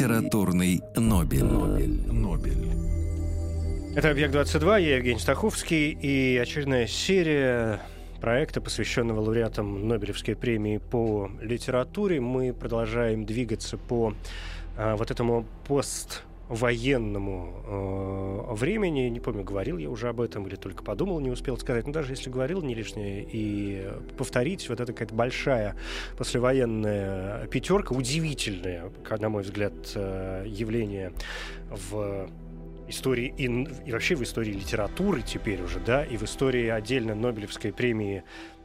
Литературный, Нобель. Нобель. Нобель. Это «Объект-22», я Евгений Стаховский, и очередная серия проекта, посвященного лауреатам Нобелевской премии по литературе. Мы продолжаем двигаться по а, вот этому поствоенному э, времени. Не помню, говорил я уже об этом или только подумал, не успел сказать. Но даже если говорил, не лишнее и повторить. Вот это какая-то большая послевоенная пятерка, удивительное, на мой взгляд, э, явление в истории и, и вообще в истории литературы теперь уже, да, и в истории отдельно Нобелевской премии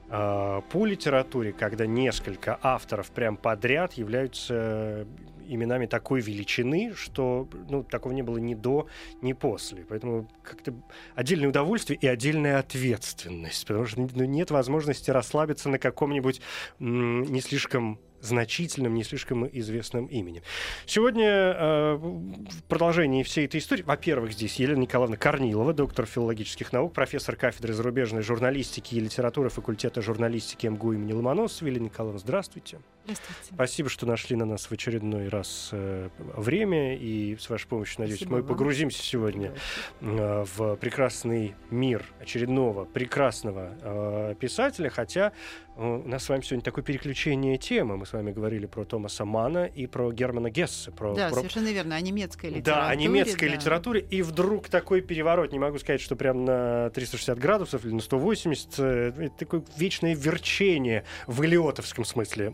э, по литературе, когда несколько авторов прям подряд являются именами такой величины, что ну, такого не было ни до, ни после. Поэтому как-то отдельное удовольствие и отдельная ответственность, потому что ну, нет возможности расслабиться на каком-нибудь м- не слишком значительным, не слишком известным именем. Сегодня э, в продолжении всей этой истории, во-первых, здесь Елена Николаевна Корнилова, доктор филологических наук, профессор кафедры зарубежной журналистики и литературы факультета журналистики МГУ имени Ломоносова. Елена Николаевна, здравствуйте. Здравствуйте. Спасибо, что нашли на нас в очередной раз э, время, и с вашей помощью, надеюсь, Спасибо мы вам. погрузимся сегодня э, в прекрасный мир очередного прекрасного э, писателя, хотя у нас с вами сегодня такое переключение темы. Мы с вами говорили про Томаса Мана и про Германа Гессе. Про, Да, про- совершенно верно. О немецкой литературе. да, о немецкой да. литературе. И вдруг такой переворот, не могу сказать, что прям на 360 градусов или на 180, э, это такое вечное верчение в элиотовском смысле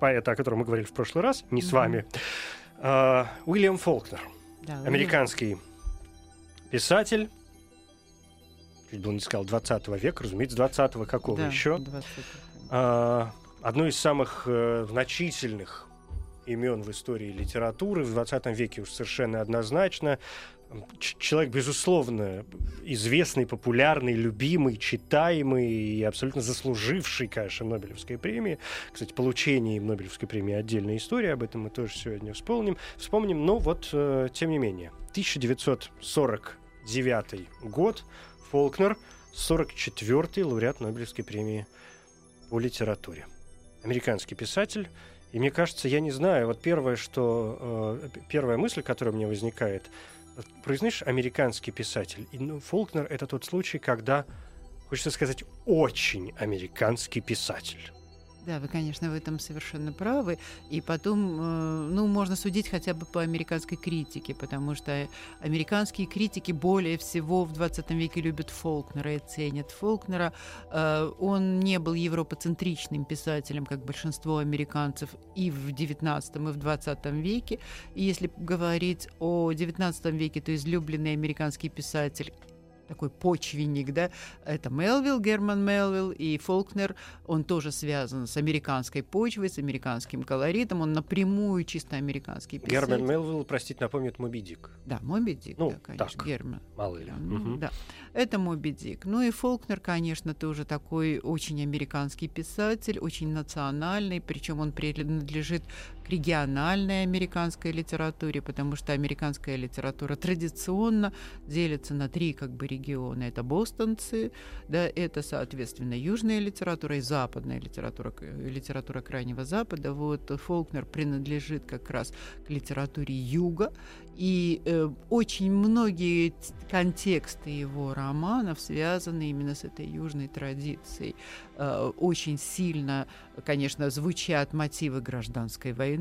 поэта, о котором мы говорили в прошлый раз, не с вами. А, Уильям Фолкнер, Да, Уильям- американский писатель, чуть было не сказал 20 века, разумеется, 20 какого да, еще? 20. А, одно из самых э, значительных имен в истории литературы в 20 веке уж совершенно однозначно. Человек, безусловно, известный, популярный, любимый, читаемый и абсолютно заслуживший, конечно, Нобелевской премии. Кстати, получение им Нобелевской премии отдельная история, об этом мы тоже сегодня вспомним. Вспомним, но вот, э, тем не менее, 1949 год, Фолкнер, 44-й лауреат Нобелевской премии по литературе. Американский писатель. И мне кажется, я не знаю, вот первое, что... э, первая мысль, которая у меня возникает, произносишь американский писатель. И ну, Фолкнер — это тот случай, когда, хочется сказать, очень американский писатель. Да, вы, конечно, в этом совершенно правы. И потом, э, ну, можно судить хотя бы по американской критике, потому что американские критики более всего в 20 веке любят Фолкнера и ценят Фолкнера. Э, Он не был европоцентричным писателем, как большинство американцев и в 19 и в 20 веке. И если говорить о 19 веке, то излюбленный американский писатель такой почвенник, да, это Мелвилл, Герман Мелвилл и Фолкнер, он тоже связан с американской почвой, с американским колоритом, он напрямую чисто американский писатель. Герман Мелвилл, простите, напомнит Моби Дик. Да, Моби Дик, Ну, да, конечно, так. Герман. Мало ли. Ну, Мгм. Да, это Моби Дик. Ну и Фолкнер, конечно, тоже такой очень американский писатель, очень национальный, причем он принадлежит к региональной американской литературе, потому что американская литература традиционно делится на три как бы региона. Это бостонцы, да, это, соответственно, южная литература и западная литература, литература Крайнего Запада. Вот Фолкнер принадлежит как раз к литературе юга, и э, очень многие контексты его романов связаны именно с этой южной традицией. Э, очень сильно, конечно, звучат мотивы гражданской войны,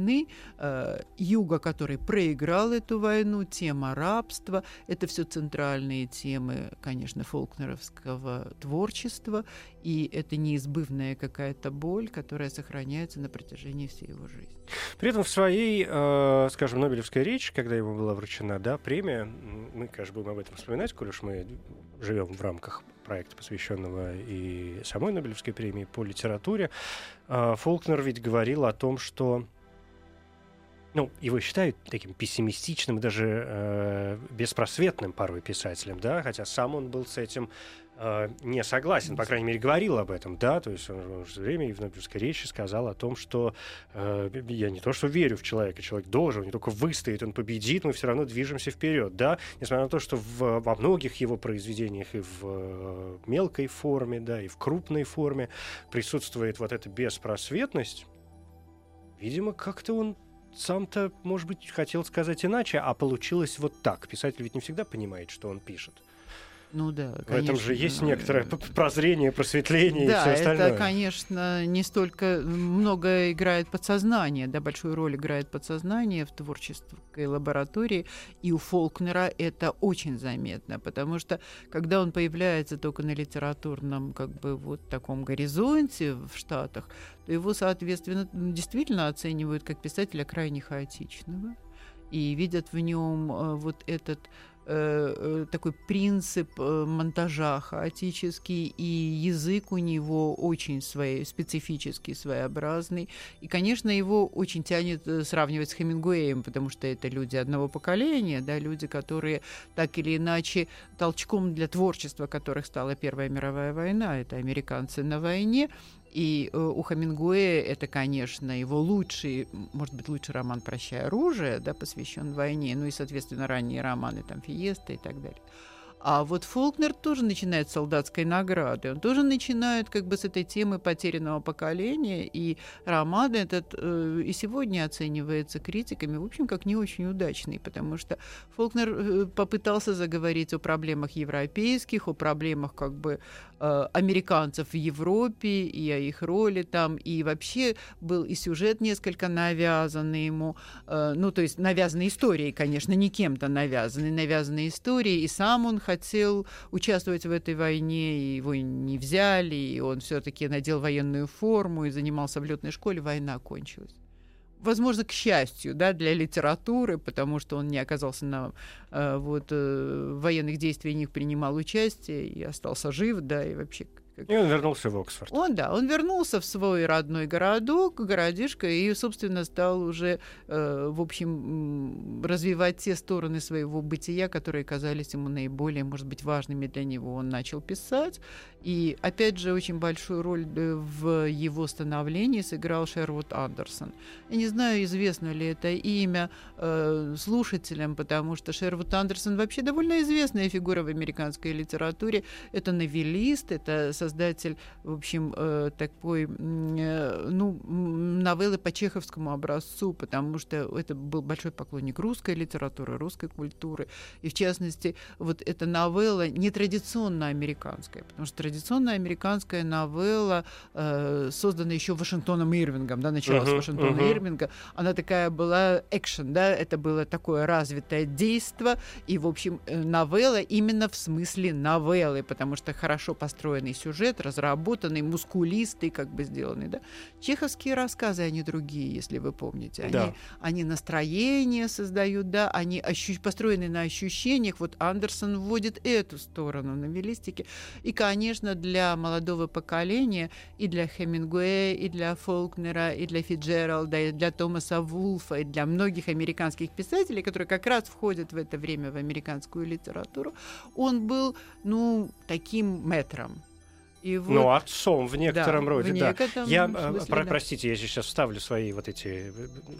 э, юга, который проиграл эту войну, тема рабства. Это все центральные темы, конечно, фолкнеровского творчества, и это неизбывная какая-то боль, которая сохраняется на протяжении всей его жизни. При этом в своей, э, скажем, Нобелевской речи, когда ему была вручена да, премия, мы, конечно, будем об этом вспоминать, коль уж мы живем в рамках проекта, посвященного и самой Нобелевской премии по литературе, э, Фолкнер ведь говорил о том, что ну, его считают таким пессимистичным, даже э, беспросветным порой писателем, да, хотя сам он был с этим э, не согласен, по крайней мере, говорил об этом, да, то есть он, он все время в Нобелевской речи сказал о том, что э, я не то что верю в человека, человек должен, не только выстоит, он победит, мы все равно движемся вперед, да, несмотря на то, что в, во многих его произведениях и в э, мелкой форме, да, и в крупной форме присутствует вот эта беспросветность, видимо, как-то он сам-то, может быть, хотел сказать иначе, а получилось вот так. Писатель ведь не всегда понимает, что он пишет. Ну да, конечно. В этом же есть некоторое прозрение, просветление да, и все остальное. это, конечно, не столько много играет подсознание, да, большую роль играет подсознание в творческой лаборатории, и у Фолкнера это очень заметно, потому что когда он появляется только на литературном, как бы вот таком горизонте в Штатах, то его, соответственно, действительно оценивают как писателя крайне хаотичного и видят в нем э, вот этот Э, э, такой принцип э, монтажа хаотический, и язык у него очень свой, специфический, своеобразный. И, конечно, его очень тянет сравнивать с Хемингуэем, потому что это люди одного поколения, да, люди, которые так или иначе толчком для творчества которых стала Первая мировая война, это американцы на войне, и э, у Хамингуэя это, конечно, его лучший, может быть, лучший роман «Прощай оружие», да, посвящен войне, ну и, соответственно, ранние романы, там, «Фиеста» и так далее. А вот Фолкнер тоже начинает с солдатской награды. Он тоже начинает как бы с этой темы потерянного поколения. И роман этот э, и сегодня оценивается критиками, в общем, как не очень удачный, потому что Фолкнер э, попытался заговорить о проблемах европейских, о проблемах как бы э, американцев в Европе и о их роли там. И вообще был и сюжет несколько навязанный ему. Э, ну, то есть навязанный историей, конечно, не кем-то навязанный, навязанный историей. И сам он хотел участвовать в этой войне, и его не взяли, и он все-таки надел военную форму и занимался в летной школе, война кончилась возможно, к счастью, да, для литературы, потому что он не оказался на э, вот, э, военных действиях, не принимал участие и остался жив, да, и вообще и он вернулся в Оксфорд. Он, да, он вернулся в свой родной городок, городишко, и, собственно, стал уже, э, в общем, развивать те стороны своего бытия, которые казались ему наиболее, может быть, важными для него. Он начал писать, и, опять же, очень большую роль э, в его становлении сыграл Шервуд Андерсон. Я не знаю, известно ли это имя э, слушателям, потому что Шервуд Андерсон вообще довольно известная фигура в американской литературе. Это новеллист, это создатель, в общем, э, такой, э, ну, новеллы по чеховскому образцу, потому что это был большой поклонник русской литературы, русской культуры. И, в частности, вот эта новелла нетрадиционно американская, потому что традиционная американская новелла, э, созданная еще Вашингтоном Ирвингом, да, началась uh-huh, Вашингтона uh-huh. Ирвинга, она такая была экшен, да, это было такое развитое действо, и, в общем, новелла именно в смысле новеллы, потому что хорошо построенный сюжет, сюжет разработанный, мускулистый, как бы сделанный. Да? Чеховские рассказы, они другие, если вы помните. Они, да. они настроение создают, да, они ощу- построены на ощущениях. Вот Андерсон вводит эту сторону новеллистики. И, конечно, для молодого поколения, и для Хемингуэя, и для Фолкнера, и для Фиджералда, и для Томаса Вулфа, и для многих американских писателей, которые как раз входят в это время в американскую литературу, он был, ну, таким метром. И вот... Ну, отцом в некотором да, роде, в да. Я, э, смысле, про, да. простите, я сейчас вставлю свои вот эти,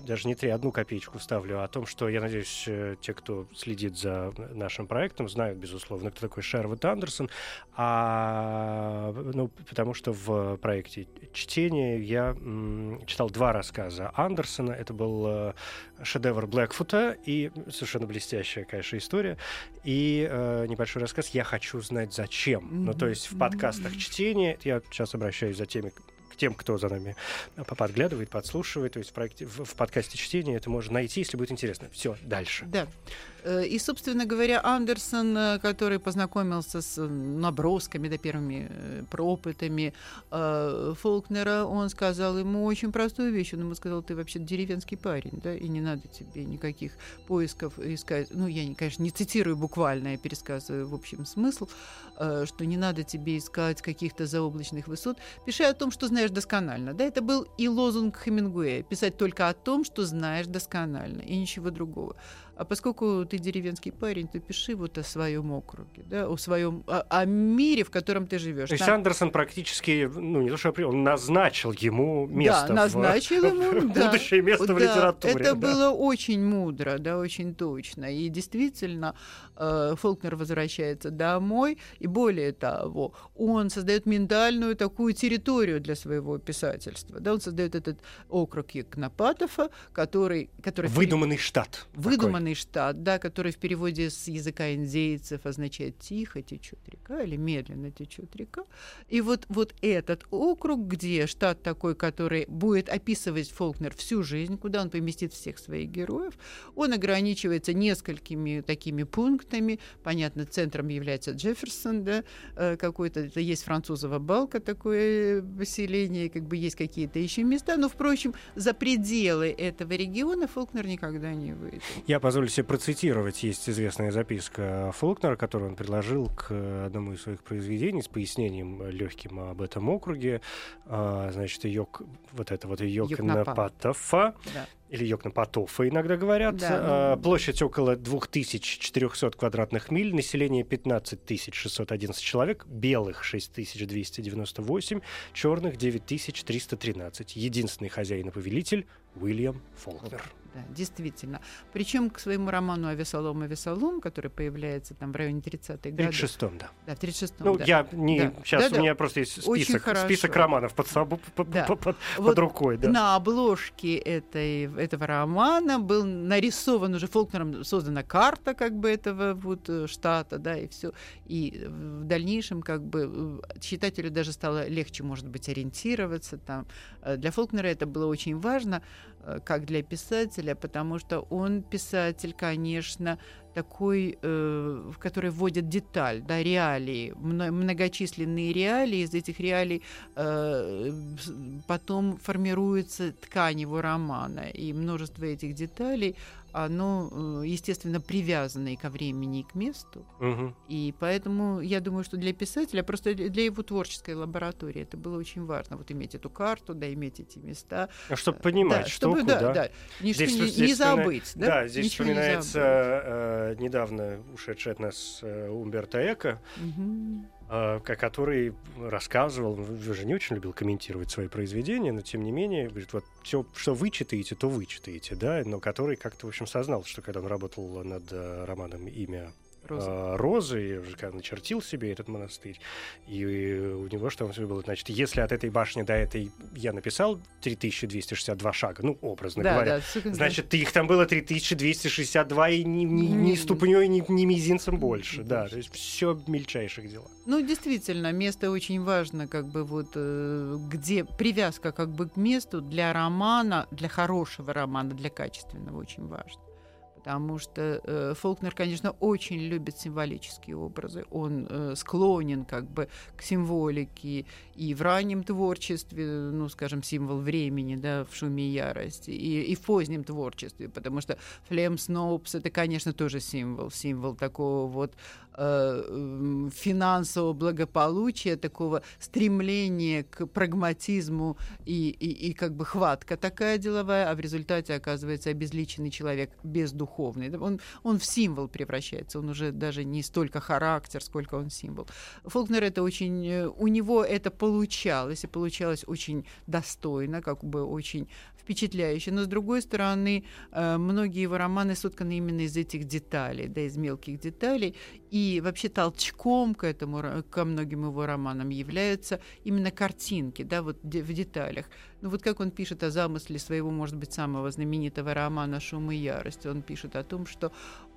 даже не три, одну копеечку вставлю о том, что, я надеюсь, э, те, кто следит за нашим проектом, знают, безусловно, кто такой Шервуд Андерсон, а, ну, потому что в проекте чтения я м, читал два рассказа Андерсона. Это был э, шедевр Блэкфута и совершенно блестящая, конечно, история. И э, небольшой рассказ «Я хочу знать, зачем». Mm-hmm. Ну, то есть в подкастах чтения, я сейчас обращаюсь за теми, к тем, кто за нами подглядывает, подслушивает. То есть в, проекте, в, в подкасте чтения это можно найти, если будет интересно. Все, дальше. Да. Э, и, собственно говоря, Андерсон, э, который познакомился с набросками, да, первыми пропытами Фолкнера, он сказал ему очень простую вещь. Он ему сказал, ты вообще деревенский парень, да, и не надо тебе никаких поисков искать. Ну, я, конечно, не цитирую буквально, я пересказываю в общем смысл, что не надо тебе искать каких-то заоблачных высот. Пиши о том, что знаешь досконально. Да, это был и лозунг Хемингуэя. Писать только о том, что знаешь досконально, и ничего другого. А поскольку ты деревенский парень, то пиши вот о своем округе, да, о своем, о, о мире, в котором ты живешь. То есть Там... Андерсон практически, ну не то что он назначил ему место. Да, назначил в, ему, да, будущее место да, в литературе. Это да. было очень мудро, да, очень точно. И действительно, Фолкнер возвращается домой, и более того, он создает ментальную такую территорию для своего писательства. Да, он создает этот округ Екнопатова, который, который выдуманный штат. Выдуманный Северный штат, да, который в переводе с языка индейцев означает «тихо течет река» или «медленно течет река». И вот, вот этот округ, где штат такой, который будет описывать Фолкнер всю жизнь, куда он поместит всех своих героев, он ограничивается несколькими такими пунктами. Понятно, центром является Джефферсон, да, э, какой-то, это есть французово балка такое поселение, как бы есть какие-то еще места, но, впрочем, за пределы этого региона Фолкнер никогда не выйдет. Я позволю себе процитировать. Есть известная записка Фолкнера, которую он предложил к одному из своих произведений с пояснением легким об этом округе. А, значит, йог, вот это вот Йокнапатофа. Да или Йокнапатофа иногда говорят. Да, а. Площадь около 2400 квадратных миль, население 15 611 человек, белых 6298, черных 9313. Единственный хозяин и повелитель Уильям Фолкнер да, действительно. Причем к своему роману «Авесолом, Авесолом», который появляется там в районе 30-х годов. В 36-м, да. Да, в 36-м, Ну, да. я не... Да. Сейчас да, у меня да. просто есть список, список романов под, собой, да. под, под, вот под рукой. Да. На обложке этой, этого романа был нарисован уже Фолкнером, создана карта как бы этого вот э, штата, да, и все. И в дальнейшем как бы э, читателю даже стало легче, может быть, ориентироваться там. Э, для Фолкнера это было очень важно, как для писателя, потому что он писатель, конечно, такой, э, в который вводит деталь, да, реалии, многочисленные реалии, из этих реалий э, потом формируется ткань его романа, и множество этих деталей оно, э, естественно, привязано и ко времени, и к месту. Угу. И поэтому я думаю, что для писателя, просто для его творческой лаборатории это было очень важно. Вот иметь эту карту, да, иметь эти места. А чтобы понимать да, штуку, чтобы, да, да. да. Ничто здесь, не, здесь не забыть. Да, да здесь Ничего вспоминается э, недавно ушедший от нас э, Умберто Эко. Угу который рассказывал, вы же не очень любил комментировать свои произведения, но тем не менее, говорит, вот все, что вы читаете, то вы читаете, да, но который как-то, в общем, сознал, что когда он работал над э, романом «Имя Розы. А, розы, уже когда начертил себе этот монастырь. И у него что было? Значит, если от этой башни до этой я написал 3262 шага, ну, образно да, говоря, да, значит, их там было 3262 и ни, ни, ни ступней, ни, ни мизинцем больше. Да, то есть все мельчайших дела. Ну, действительно, место очень важно, как бы вот э, где привязка как бы к месту для романа, для хорошего романа, для качественного очень важно потому что э, Фолкнер, конечно, очень любит символические образы. Он э, склонен как бы к символике и в раннем творчестве, ну, скажем, символ времени, да, в «Шуме и ярости», и, и в позднем творчестве, потому что Флем Сноупс — это, конечно, тоже символ, символ такого вот э, финансового благополучия, такого стремления к прагматизму и, и, и как бы хватка такая деловая, а в результате оказывается обезличенный человек бездуховный. Он, он в символ превращается, он уже даже не столько характер, сколько он символ. Фолкнер это очень... Э, у него это получалось, и получалось очень достойно, как бы очень впечатляюще. Но, с другой стороны, э, многие его романы сотканы именно из этих деталей, да, из мелких деталей. И вообще толчком к этому, ко многим его романам являются именно картинки, да, вот в деталях. Ну вот как он пишет о замысле своего, может быть, самого знаменитого романа «Шум и ярость». Он пишет о том, что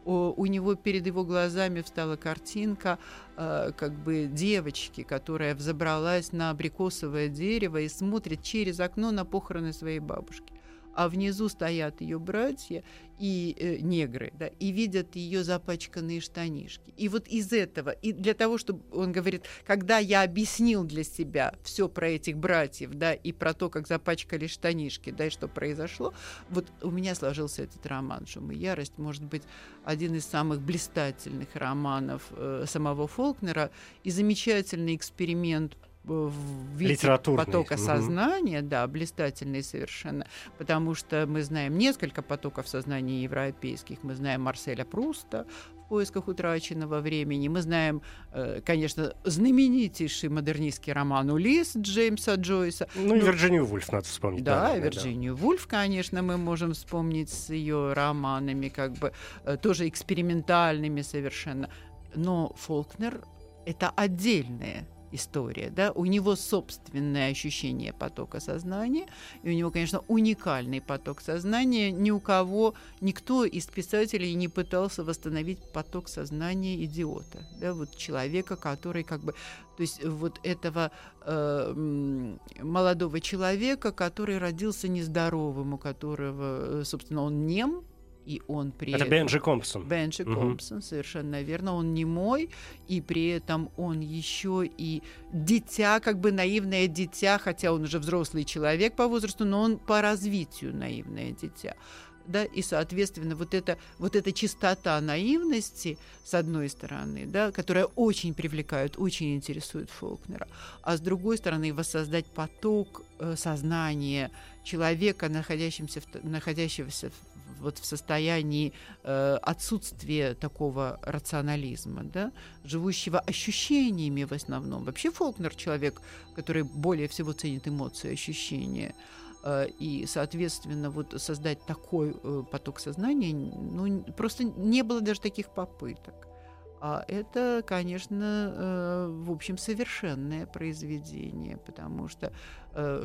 у него перед его глазами встала картинка э, как бы девочки, которая взобралась на абрикосовое дерево и смотрит через окно на похороны своей бабушки. А внизу стоят ее братья и э, негры, да, и видят ее запачканные штанишки. И вот из этого, и для того, чтобы он говорит, когда я объяснил для себя все про этих братьев, да, и про то, как запачкали штанишки, да, и что произошло, вот у меня сложился этот роман «Шум и ярость», может быть, один из самых блистательных романов э, самого Фолкнера и замечательный эксперимент виде потока угу. сознания, да, блистательный совершенно, потому что мы знаем несколько потоков сознания европейских. Мы знаем Марселя Пруста в поисках утраченного времени. Мы знаем, э, конечно, знаменитейший модернистский роман «Улисс» Джеймса Джойса. Ну, и ну, Вирджинию Вульф надо вспомнить. Да, да Вирджинию да. Вульф, конечно, мы можем вспомнить с ее романами, как бы э, тоже экспериментальными совершенно. Но Фолкнер — это отдельное история, да, у него собственное ощущение потока сознания, и у него, конечно, уникальный поток сознания. Ни у кого, никто из писателей не пытался восстановить поток сознания идиота, да, вот человека, который как бы, то есть вот этого э, молодого человека, который родился нездоровым, у которого, э, собственно, он нем, и он при Это этом... Бенджи Компсон. Бенджи угу. Компсон, совершенно верно. Он не мой, и при этом он еще и дитя, как бы наивное дитя, хотя он уже взрослый человек по возрасту, но он по развитию наивное дитя. Да, и, соответственно, вот эта, вот эта чистота наивности, с одной стороны, да, которая очень привлекает, очень интересует Фолкнера, а с другой стороны, воссоздать поток э, сознания человека, находящегося в, находящегося вот в состоянии э, отсутствия такого рационализма, да, живущего ощущениями в основном. Вообще Фолкнер человек, который более всего ценит эмоции, ощущения. Э, и, соответственно, вот создать такой э, поток сознания, ну, просто не было даже таких попыток. А это, конечно, э, в общем, совершенное произведение, потому что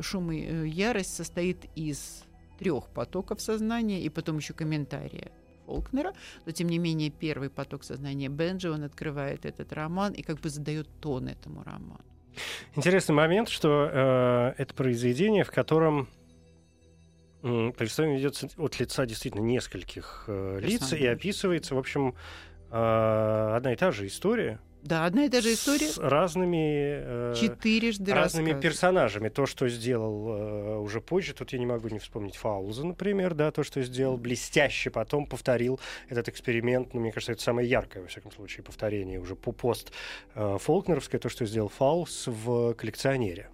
шум и ярость состоит из трех потоков сознания и потом еще комментария Фолкнера, но тем не менее первый поток сознания Бенджи, он открывает этот роман и как бы задает тон этому роману. Интересный момент, что э, это произведение, в котором э, повествование ведется от лица действительно нескольких э, лиц и описывается, в общем, э, одна и та же история, да, одна и та же история. С разными, э, Четырежды разными персонажами. То, что сделал э, уже позже, тут я не могу не вспомнить Фауза, например, да, то, что сделал блестяще, потом повторил этот эксперимент. Ну, мне кажется, это самое яркое, во всяком случае, повторение уже по пост э, Фолкнеровское, то, что сделал Фаус в коллекционере.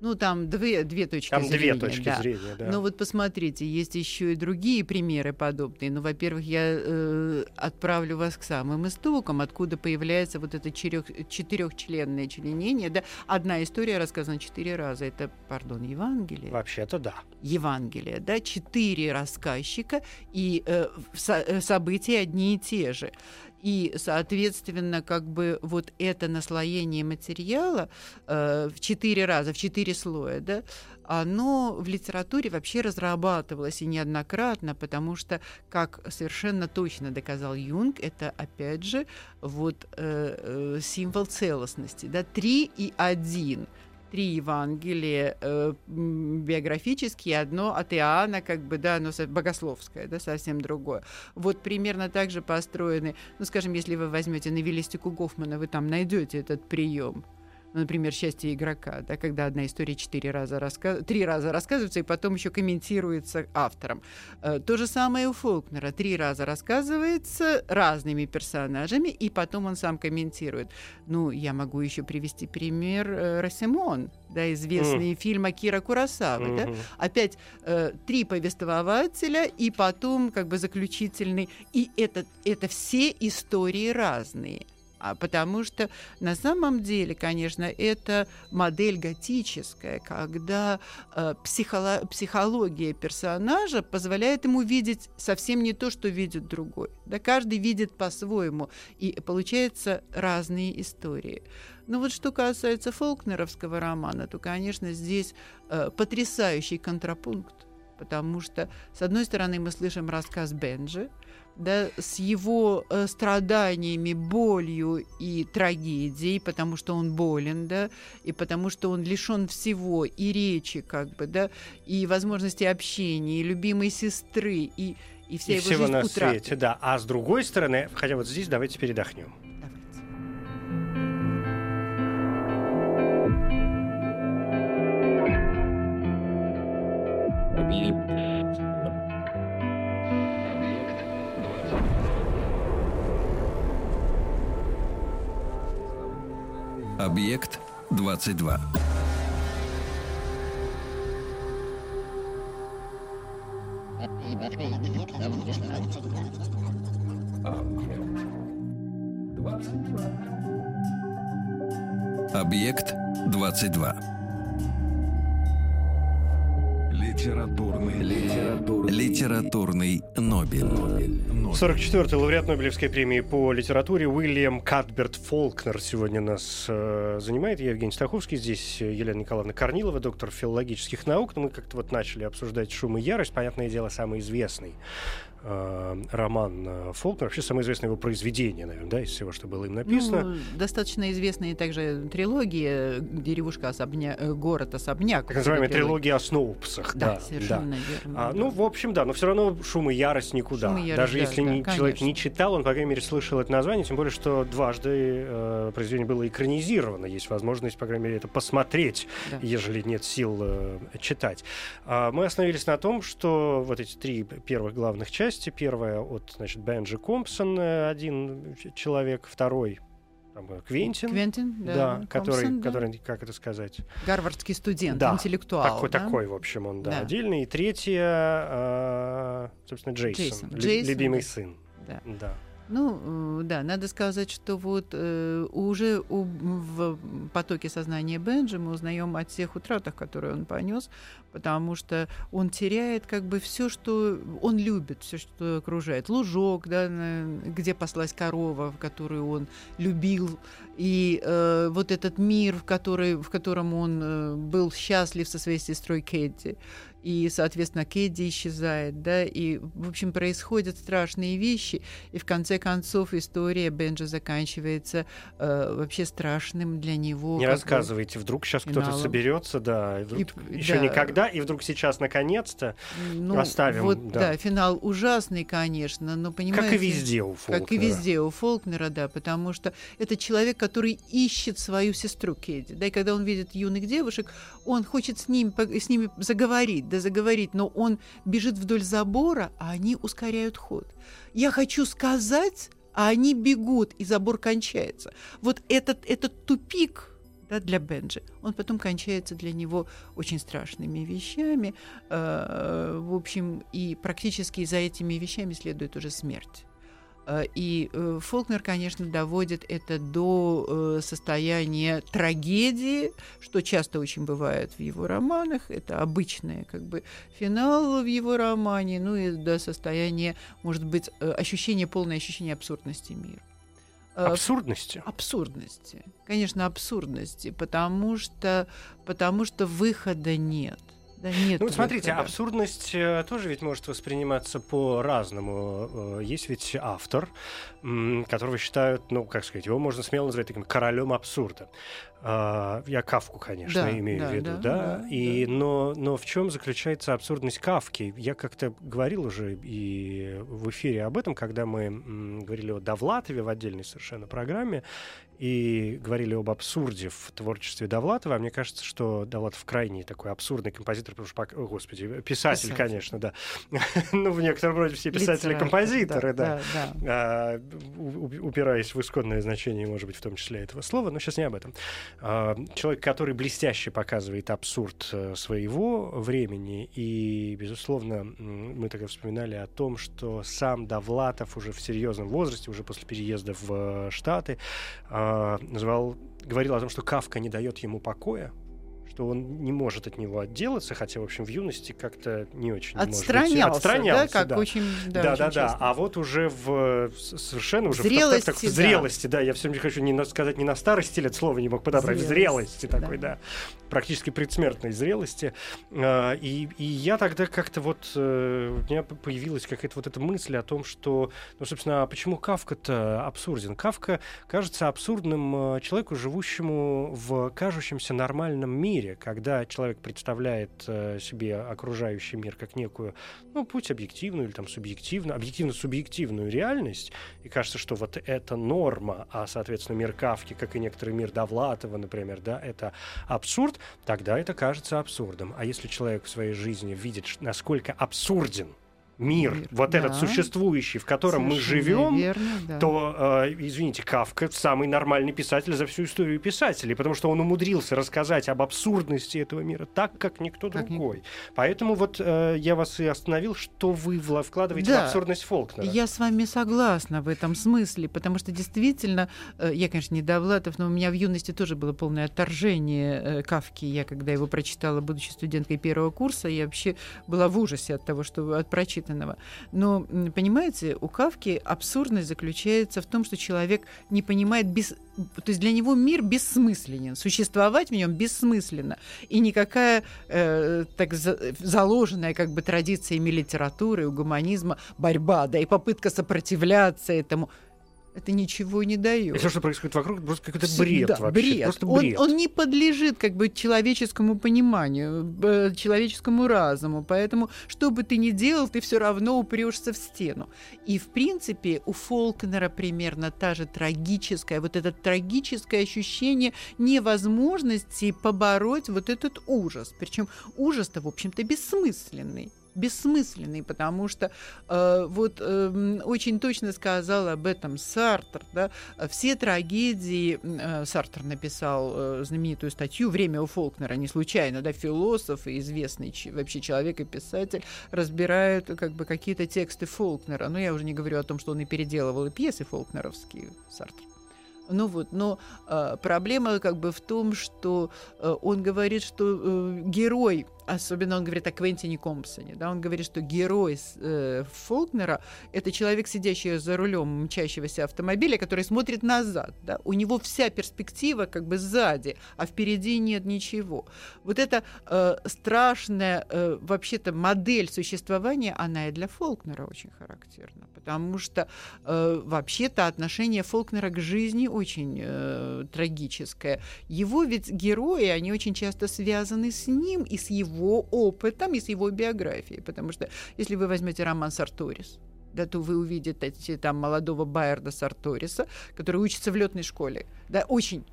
Ну, там две, две точки там зрения. Там две точки да. зрения, да. Но вот посмотрите, есть еще и другие примеры подобные. Ну, во-первых, я э, отправлю вас к самым истокам, откуда появляется вот это четырех, четырехчленное членение. Да? Одна история рассказана четыре раза. Это, пардон, Евангелие? Вообще-то да. Евангелие, да, четыре рассказчика, и э, со, э, события одни и те же. И, соответственно, как бы вот это наслоение материала э, в четыре раза, в четыре слоя, да, оно в литературе вообще разрабатывалось и неоднократно, потому что, как совершенно точно доказал Юнг, это опять же вот э, э, символ целостности, да, три и один – три Евангелия э, биографические, одно от Иоанна, как бы, да, оно богословское, да, совсем другое. Вот примерно так же построены, ну, скажем, если вы возьмете новеллистику Гофмана, вы там найдете этот прием ну, например, счастье игрока, да, когда одна история четыре раза рассказ... три раза рассказывается и потом еще комментируется автором. Э, то же самое у Фолкнера. Три раза рассказывается разными персонажами, и потом он сам комментирует. Ну, я могу еще привести пример э, Росимон, да, известный mm. фильм Акира Курасавы, mm-hmm. да, опять э, три повествователя и потом как бы заключительный, и это, это все истории разные. А потому что на самом деле, конечно, это модель готическая, когда э, психоло- психология персонажа позволяет ему видеть совсем не то, что видит другой. Да, каждый видит по-своему, и получается разные истории. Но вот что касается фолкнеровского романа, то, конечно, здесь э, потрясающий контрапункт потому что, с одной стороны, мы слышим рассказ Бенджи, да, с его э, страданиями, болью и трагедией, потому что он болен, да, и потому что он лишен всего и речи, как бы, да, и возможности общения, и любимой сестры, и, и вся и его всего жизнь на утраты. свете, да. А с другой стороны, хотя вот здесь давайте передохнем. Объект 22. Объект 22. Литературный, литературный, литературный Нобель. 44-й лауреат Нобелевской премии по литературе Уильям Катберт Фолкнер сегодня нас э, занимает. Я Евгений Стаховский, здесь Елена Николаевна Корнилова, доктор филологических наук. Мы как-то вот начали обсуждать «Шум и ярость». Понятное дело, самый известный э, роман э, Фолкнера. Вообще, самое известное его произведение, наверное, да, из всего, что было им написано. Ну, достаточно известные также трилогии «Деревушка особня... э, город особняк». так называемая Трилогия. о Сноупсах. Да, Да, совершенно да. верно. А, ну, в общем, да, но все равно шум и ярость никуда. «Шум и ярость», Даже да, если да, не- человек не читал, он, по крайней мере, слышал это название, тем более, что дважды э, произведение было экранизировано. Есть возможность, по крайней мере, это посмотреть, Да. ежели нет сил э, читать. А, мы остановились на том, что вот эти три первых главных части. Первая от, значит, Бенджи Компсон, э, один человек, второй там, э, Квентин. Квентин, да, Да, который, Компсон, да. который, как это сказать, Гарвардский студент, Да, интеллектуал. такой, да? такой, в общем, он, да, Да. отдельный. И третья, а, собственно, Джейсон. Джейсон. Джейсон, любимый да. сын. Да. Да. Ну, э, да, надо сказать, что вот э, уже в потоке сознания Бенджи мы узнаем о тех утратах, которые он понес, потому что он теряет как бы все, что он любит, все, что окружает. Лужок, да, где паслась корова, в которую он любил, и э, вот этот мир, в, который, в котором он э, был счастлив со своей сестрой Кэдди. И, соответственно, Кэдди исчезает, да, и, в общем, происходят страшные вещи, и в конце концов история Бенджи заканчивается э, вообще страшным для него. Не рассказывайте, вдруг сейчас кто-то соберется, да, и вдруг И- еще да. никогда, и вдруг сейчас наконец-то, Ну, оставим, Вот, да. да. финал ужасный, конечно, но понимаете... как и везде у Фолкнера. Как и везде у Фолкнера, да, потому что это человек, который ищет свою сестру Кэдди. Да, и когда он видит юных девушек, он хочет с, ним, с ними заговорить, да заговорить, но он бежит вдоль забора, а они ускоряют ход. Я хочу сказать, а они бегут, и забор кончается. Вот этот, этот тупик да, для Бенджи, он потом кончается для него очень страшными вещами. э, в общем, и практически за этими вещами следует уже смерть. Э, И э, Фолкнер, конечно, доводит это до э, состояния трагедии, что часто очень бывает в его романах. Это обычный как бы финал в его романе, ну и до состояния, может быть, ощущения, полное ощущение абсурдности мира. Абсурдности. абсурдности. Конечно, абсурдности, потому что, потому что выхода нет. Да, нет Ну, вот смотрите, абсурдность э, тоже ведь может восприниматься по-разному. Э, Есть ведь автор, которого считают, ну, как сказать, его можно смело назвать таким королем абсурда. А, Я Кавку, конечно, Да, имею да, в виду, да, да. да, и, да. Но, но в чем заключается абсурдность Кавки? Я как-то говорил уже и в эфире об этом, когда мы говорили о Довлатове в отдельной совершенно программе и говорили об абсурде в творчестве Довлатова. А мне кажется, что Довлатов крайне такой абсурдный композитор, потому что, о, господи, писатель, Писатель. конечно, да. Ну, в некотором роде все писатели-композиторы, да. да. А, у- у- упираясь в исконное значение, может быть, в том числе этого слова, но сейчас не об этом. А, Человек, который блестяще показывает абсурд э, своего времени, и, безусловно, мы тогда вспоминали о том, что сам Довлатов уже в серьезном возрасте, уже после переезда в э, Штаты, а, называл, говорил о том, что Кавка не дает ему покоя, что он не может от него отделаться, хотя, в общем, в юности как-то не очень отстранялся, может быть, отстранялся, да, как да. очень, да, да, очень да, да. А вот уже в совершенно уже зрелости, в, так, так, в да. зрелости, да. Я все время хочу не на- сказать не на старости лет слова не мог подобрать, в Зрелость, зрелости такой, да. да. Практически предсмертной зрелости. А, И, и я тогда как-то вот э, у меня появилась какая-то вот эта мысль о том, что, ну, собственно, а почему Кавка-то абсурден? Кавка кажется абсурдным э, человеку, живущему в кажущемся нормальном мире, когда человек представляет э, себе окружающий мир как некую, ну, путь объективную или там субъективную, объективно-субъективную реальность, и кажется, что вот это норма, а, соответственно, мир Кавки, как и некоторый мир Довлатова, например, да, это абсурд, тогда это кажется абсурдом. А если человек в своей жизни видит, насколько абсурден мир, Мир, вот этот да. существующий, в котором мы Совершенно живем, верно, да. то, э, извините, Кавка самый нормальный писатель за всю историю писателей, потому что он умудрился рассказать об абсурдности этого мира так, как никто Как ни- другой. Поэтому вот э, я вас и остановил, что вы вкладываете Да. в абсурдность Фолкнера. Я с вами согласна в этом смысле, потому что действительно, э, я, конечно, не Довлатов, но у меня в юности тоже было полное отторжение э, Кавки. Я, когда его прочитала, будучи студенткой первого курса, я вообще была в ужасе от того, что от прочитанного. Но, м, понимаете, у Кавки абсурдность заключается в том, что человек не понимает без... То есть для него мир бессмысленен, существовать в нем бессмысленно. И никакая э, так за- заложенная как бы традициями литературы, у гуманизма борьба, да, и попытка сопротивляться этому, это ничего не дает. И все, что происходит вокруг, это просто какой-то бред вообще. бред. Просто Он- бред. Он, не подлежит как бы человеческому пониманию, б- человеческому разуму. Поэтому, что бы ты ни делал, ты все равно упрешься в стену. И, в принципе, у Фолкнера примерно та же трагическая, вот это трагическое ощущение невозможности побороть вот этот ужас. Причем ужас-то, в общем-то, бессмысленный бессмысленный, потому что э, вот эм, очень точно сказал об этом Сартр, да, все трагедии, э, Сартр написал э, знаменитую статью «Время у Фолкнера», не случайно, да, философ и известный вообще человек и писатель разбирают как бы какие-то тексты Фолкнера, но я уже не говорю о том, что он и переделывал и пьесы фолкнеровские, Сартр. Ну вот, но э, проблема как бы в том, что э, он говорит, что э, герой, особенно он говорит о Квентине Компсоне, да, он говорит, что герой э, Фолкнера это человек, сидящий за рулем мчащегося автомобиля, который смотрит назад, да, у него вся перспектива как бы сзади, а впереди нет ничего. Вот эта э, страшная э, вообще-то модель существования, она и для Фолкнера очень характерна, потому что э, вообще-то отношение Фолкнера к жизни очень э, трагическое. Его ведь герои, они очень часто связаны с ним и с его опытом, и с его биографией. Потому что если вы возьмете роман Сарторис, да, то вы увидите там молодого Байерда Сарториса, который учится в летной школе. Да, очень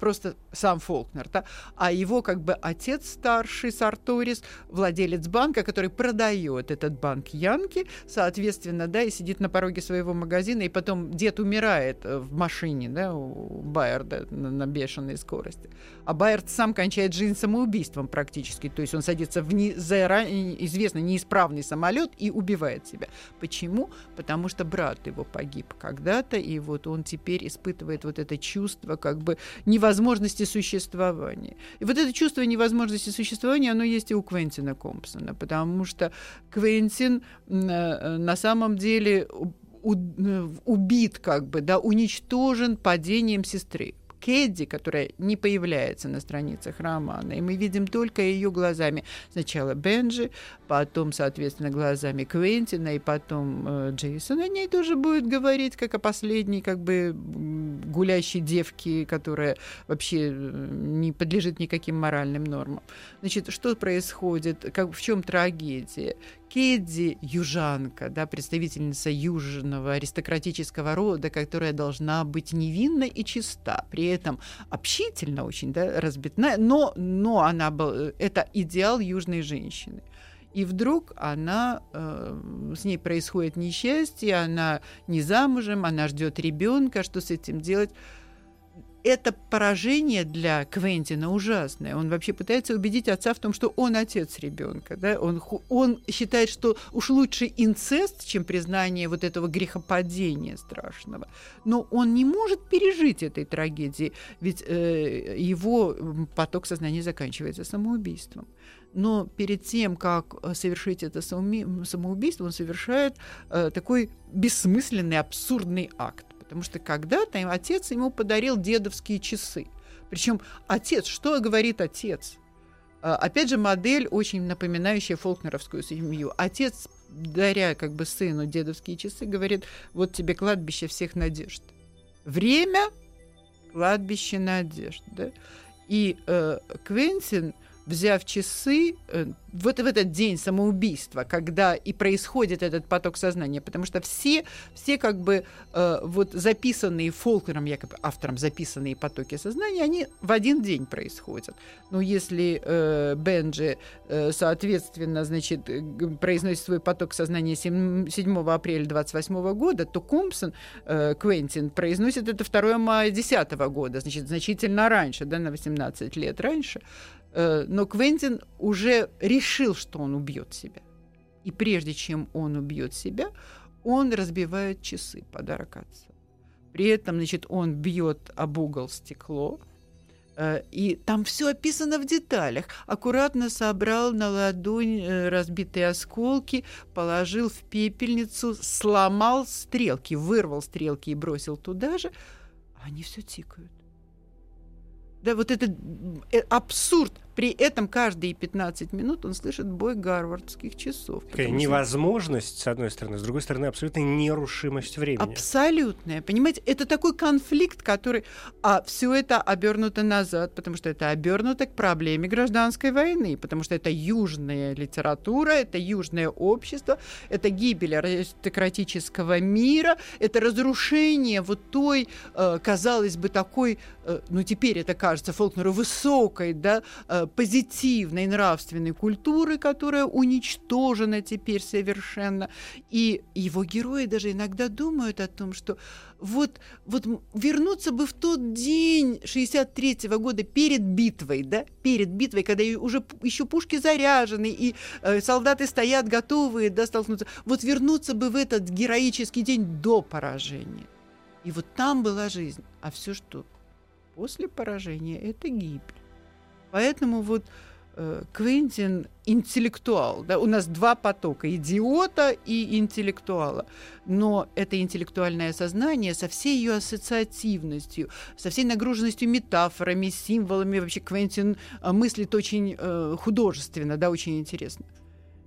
просто сам Фолкнер, да, а его как бы отец старший Сарторис, владелец банка, который продает этот банк Янки, соответственно, да, и сидит на пороге своего магазина, и потом дед умирает э, в машине, да, у Байерда на, на бешеной скорости. А Байерд сам кончает жизнь самоубийством практически, то есть он садится в не, заранее известный неисправный самолет и убивает себя. Почему? Потому что брат его погиб когда-то, и вот он теперь испытывает вот это чувство как бы невозможности существования. И вот это чувство невозможности существования, оно есть и у Квентина Компсона, потому что Квентин м, э, на самом деле э, убит как бы, да, уничтожен падением сестры. Кэдди, которая не появляется на страницах романа, и мы видим только ее глазами. Сначала Бенджи, потом, соответственно, глазами Квентина, и потом э, Джейсон о ней тоже будет говорить, как о последней, как бы гулящей девке, которая вообще э, не подлежит никаким моральным нормам. Значит, что происходит, как, в чем трагедия? Кедди южанка, да, представительница южного аристократического рода, которая должна быть невинна и чиста, при этом общительно очень, да, разбитная, но, но она был, это идеал южной женщины. И вдруг она, э, с ней происходит несчастье, она не замужем, она ждет ребенка, что с этим делать? Это поражение для Квентина ужасное. Он вообще пытается убедить отца в том, что он отец ребенка. Да? Он, он считает, что уж лучше инцест, чем признание вот этого грехопадения страшного. Но он не может пережить этой трагедии, ведь э, его поток сознания заканчивается самоубийством. Но перед тем, как э, совершить это самоубийство, он совершает э, такой бессмысленный, абсурдный акт Потому что когда-то отец ему подарил дедовские часы. Причем отец, что говорит отец? А, опять же, модель, очень напоминающая фолкнеровскую семью. Отец, даря как бы сыну дедовские часы, говорит, вот тебе кладбище всех надежд. Время – кладбище надежд. Да? И э, Квентин – взяв часы, э, вот в этот день самоубийства, когда и происходит этот поток сознания, потому что все, все как бы э, вот записанные Фолкнером, якобы автором записанные потоки сознания, они в один день происходят. Но если э, Бенджи, э, соответственно, значит, произносит свой поток сознания 7, 7 апреля 28 года, то Компсон, э, Квентин, произносит это 2 мая 10 года, значит, значительно раньше, да, на 18 лет раньше. Э, но Квентин уже решил, что он убьет себя. И прежде чем он убьет себя, он разбивает часы, подарок отца. При этом, значит, он бьет об угол стекло, э, и там все описано в деталях. Аккуратно собрал на ладонь э, разбитые осколки, положил в пепельницу, сломал стрелки, вырвал стрелки и бросил туда же. Они все тикают. Да, вот этот абсурд при этом каждые 15 минут он слышит бой гарвардских часов. Такая невозможность, с одной стороны, с другой стороны, абсолютная нерушимость времени. Абсолютная. Понимаете, это такой конфликт, который... А все это обернуто назад, потому что это обернуто к проблеме гражданской войны, потому что это южная литература, это южное общество, это гибель аристократического мира, это разрушение вот той, э, казалось бы, такой, э, ну теперь это кажется Фолкнеру, высокой, да, э, позитивной нравственной культуры, которая уничтожена теперь совершенно. И его герои даже иногда думают о том, что вот, вот вернуться бы в тот день 63 -го года перед битвой, да, перед битвой, когда уже еще пушки заряжены, и э, солдаты стоят готовые, да, столкнуться. Вот вернуться бы в этот героический день до поражения. И вот там была жизнь. А все, что после поражения, это гибель. Поэтому вот э, Квентин интеллектуал. Да? У нас два потока – идиота и интеллектуала. Но это интеллектуальное сознание со всей ее ассоциативностью, со всей нагруженностью метафорами, символами. Вообще Квентин э, мыслит очень э, художественно, да, очень интересно.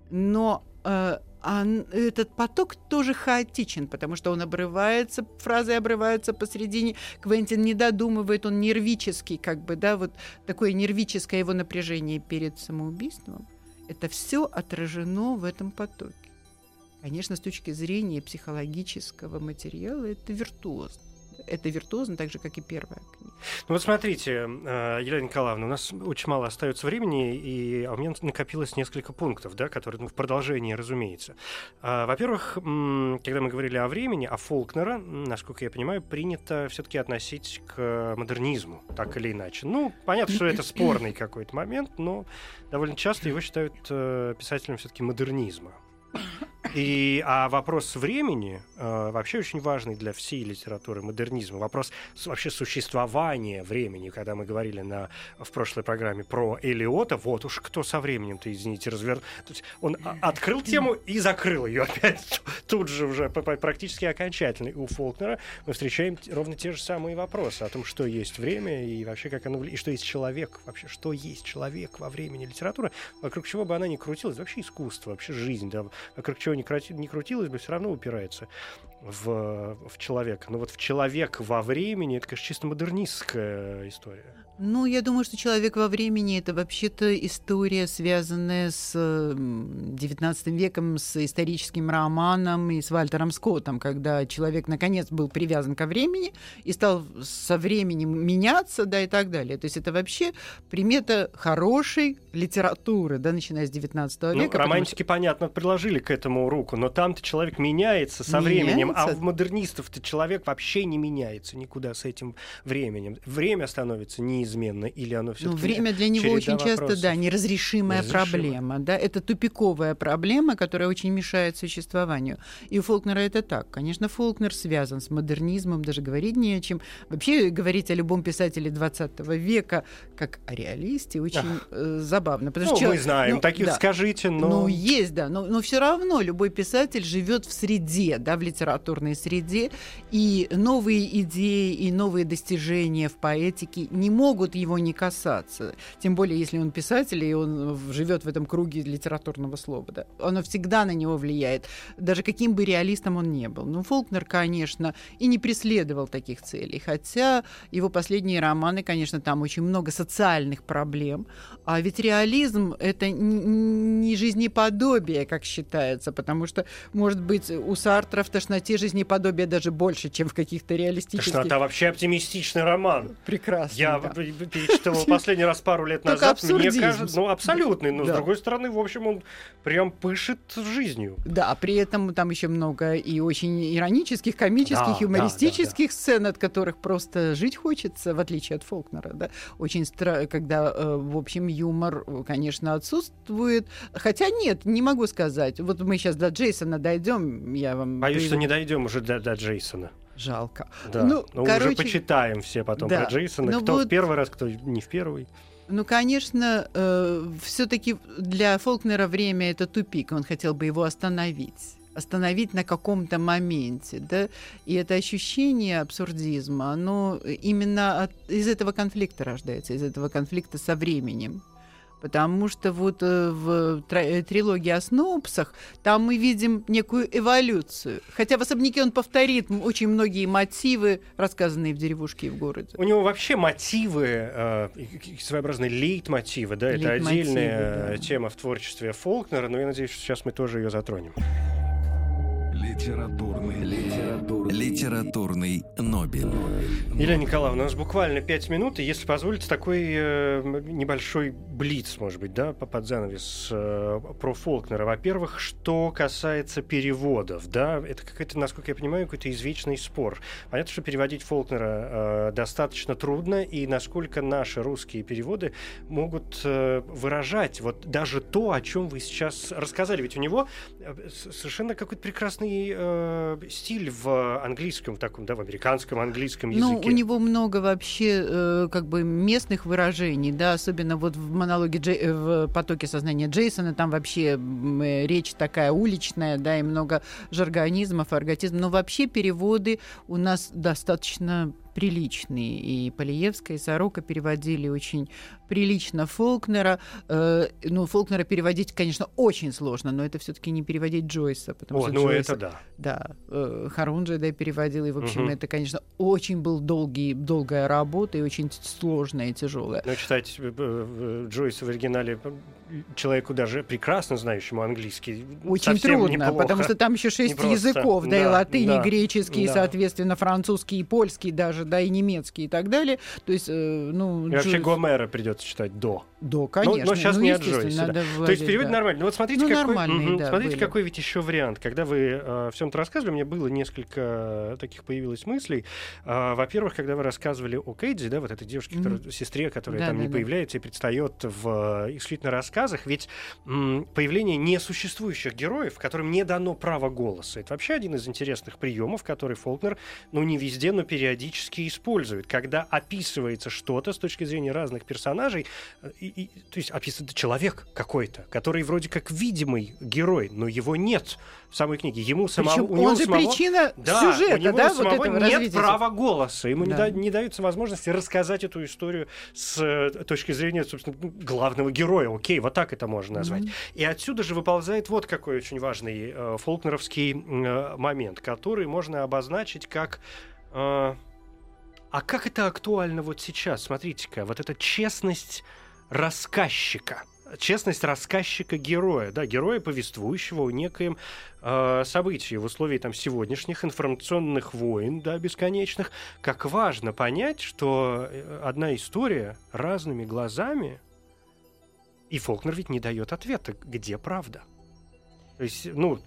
Но а этот поток тоже хаотичен, потому что он обрывается, фразы обрываются посередине. Квентин не додумывает, он нервический, как бы, да, вот такое нервическое его напряжение перед самоубийством. Это все отражено в этом потоке. Конечно, с точки зрения психологического материала это виртуозно это виртуозно, так же, как и первая книга. Ну вот смотрите, э, Елена Николаевна, у нас очень мало остается времени, и у меня накопилось несколько пунктов, да, которые ну, в продолжении, разумеется. А, во-первых, когда мы говорили о времени, а Фолкнера, насколько я понимаю, принято все-таки относить к модернизму, так или иначе. Ну, понятно, что это спорный какой-то момент, но довольно часто его считают э, писателем все-таки модернизма. И, а вопрос времени э, вообще очень важный для всей литературы модернизма. Вопрос вообще существования времени, когда мы говорили на, в прошлой программе про Элиота, вот уж кто со временем-то, извините, развернул. Он открыл тему и закрыл ее опять тут же уже практически окончательно. И у Фолкнера мы встречаем ровно те же самые вопросы о том, что есть время и вообще как оно и что есть человек, вообще что есть человек во времени литературы, вокруг чего бы она ни крутилась, вообще искусство, вообще жизнь, да, вокруг чего ни, крути, ни крутилось бы, все равно упирается в, в человека. Но вот в человек во времени это, конечно, чисто модернистская история. Ну, я думаю, что «Человек во времени» — это вообще-то история, связанная с XIX веком, с историческим романом и с Вальтером Скоттом, когда человек, наконец, был привязан ко времени и стал со временем меняться, да, и так далее. То есть это вообще примета хорошей литературы, да, начиная с XIX ну, века. Ну, романтики, что... понятно, приложили к этому руку, но там-то человек меняется со Меняется? временем, а в модернистов-то человек вообще не меняется никуда с этим временем. Время становится неизменно, или оно все Ну, время для него очень часто, да, неразрешимая Неразрешимо. проблема, да, это тупиковая проблема, которая очень мешает существованию. И у Фолкнера это так. Конечно, Фолкнер связан с модернизмом, даже говорить не о чем. Вообще говорить о любом писателе 20 века как о реалисте очень э, забавно. Потому Ну, что мы знаем, ну, таких да. скажите, но... Ну, есть, да. Но, но все равно любой писатель живет в среде, да, в литературной среде, и новые идеи и новые достижения в поэтике не могут его не касаться. Тем более, если он писатель, и он живет в этом круге литературного слова. Да. Оно всегда на него влияет, даже каким бы реалистом он не был. Ну, Фолкнер, конечно, и не преследовал таких целей, хотя его последние романы, конечно, там очень много социальных проблем, а ведь реализм — это не жизнеподобие, как считается, потому что, может быть, у Сартра в «Тошноте» жизнеподобие даже больше, чем в каких-то реалистических... Тошнота вообще оптимистичный роман. Прекрасно, Я да. Перечитывал последний раз пару лет назад. Мне кажется, ну, абсолютный. Но, с другой стороны, в общем, он прям пышет жизнью. Да, при этом там еще много и очень иронических, комических, юмористических сцен, от которых просто жить хочется, в отличие от Фолкнера. Да? Очень стра... когда, э, в общем, юмор, э, конечно, отсутствует. Хотя нет, не могу сказать. Вот мы сейчас до Джейсона дойдем, я вам Боюсь, что не дойдем уже до, до Джейсона. Жалко. Да. Ну, Но уже короче, почитаем все потом да. про Джейсона. Ну кто в вот- первый раз, кто не в первый. Ну, конечно, все-таки для Фолкнера время это тупик. Он хотел бы его остановить остановить на каком-то моменте, да, и это ощущение абсурдизма, оно именно от- из этого конфликта рождается, из этого конфликта со временем. Потому что вот э, в э, трилогии о Сноупсах там мы видим некую эволюцию. Хотя в особняке он повторит очень многие мотивы, рассказанные в деревушке и в городе. У него вообще мотивы, э, своеобразные лейтмотивы, да, это Лейтмотивы, отдельная да. тема в творчестве Фолкнера, но я надеюсь, что сейчас мы тоже ее затронем. Литературный, литературный, литературный Нобель. Елена Николаевна, у нас буквально пять минут, и если позволите, такой э, небольшой блиц, может быть, да, по- под занавес э, про Фолкнера. Во-первых, что касается переводов, да, это какой-то, насколько я понимаю, какой-то извечный спор. Понятно, что переводить Фолкнера э, достаточно трудно, и насколько наши русские переводы могут э, выражать вот даже то, о чем вы сейчас рассказали. Ведь у него э, совершенно какой-то прекрасный э, стиль в английском, в таком, да, в американском английском Ну, языке. у него много вообще э, как бы местных выражений, да, особенно вот в монологе Джей- э, в потоке сознания Джейсона там вообще э, речь такая уличная, да, и много жаргонизмов, арготизмов. Но вообще переводы у нас достаточно приличные. И Полиевская, и Сорока переводили очень прилично Фолкнера. Э, ну, Фолкнера переводить, конечно, очень сложно, но это все-таки не переводить Джойса, потому О, что ну Джойса- это да. да, э, Харунжи, да, переводил, и, в общем, Мгм. это, конечно, очень был долгий, долгая работа и очень сложная и тяжелая. Но читать э, Джойса в оригинале человеку даже прекрасно знающему английский Очень трудно, неплохо. потому что там еще шесть Непросто. языков, да, и Да, латынь, да, и греческий, и, да. соответственно, французский, и польский даже, да, и немецкий и так далее. То есть, э, ну, И вообще Гомера придется читать до. Да, конечно. но щас ну, не от да. надо То есть перевод да. нормальный. Ну вот смотрите, Ну, какой, Мгм. да, смотрите, были. какой ведь еще вариант. Когда вы э, все это рассказывали, у меня было несколько таких появилось мыслей. А, во-первых, когда вы рассказывали о Кейдзи, да, вот этой девушке, Мгм. которая, сестре, которая Да, там да, не да. появляется и предстает в э, исключительно рассказах, ведь м, появление несуществующих героев, которым не дано право голоса, это вообще один из интересных приемов, который Фолкнер, ну не везде, но периодически использует, когда описывается что-то с точки зрения разных персонажей, э, и, то есть описывается человек какой-то, который вроде как видимый герой, но его нет в самой книге. Ему самому, Причем у него он же самого- причина да, сюжета, у него да, вот самого этого нет развития. права голоса. Ему не, Да. да- не дается возможности рассказать эту историю с э, точки зрения, собственно, ну, главного героя. Окей, вот так это можно назвать. Мгм. И отсюда же выползает вот какой очень важный э, фолкнеровский э, момент, который можно обозначить как... э, а как это актуально вот сейчас? Смотрите-ка, вот эта честность рассказчика. Честность рассказчика-героя, да, героя, повествующего о некоем э, событии в условии там сегодняшних информационных войн, да, бесконечных, как важно понять, что э, одна история разными глазами, и Фолкнер ведь не дает ответа, где правда. То есть, ну,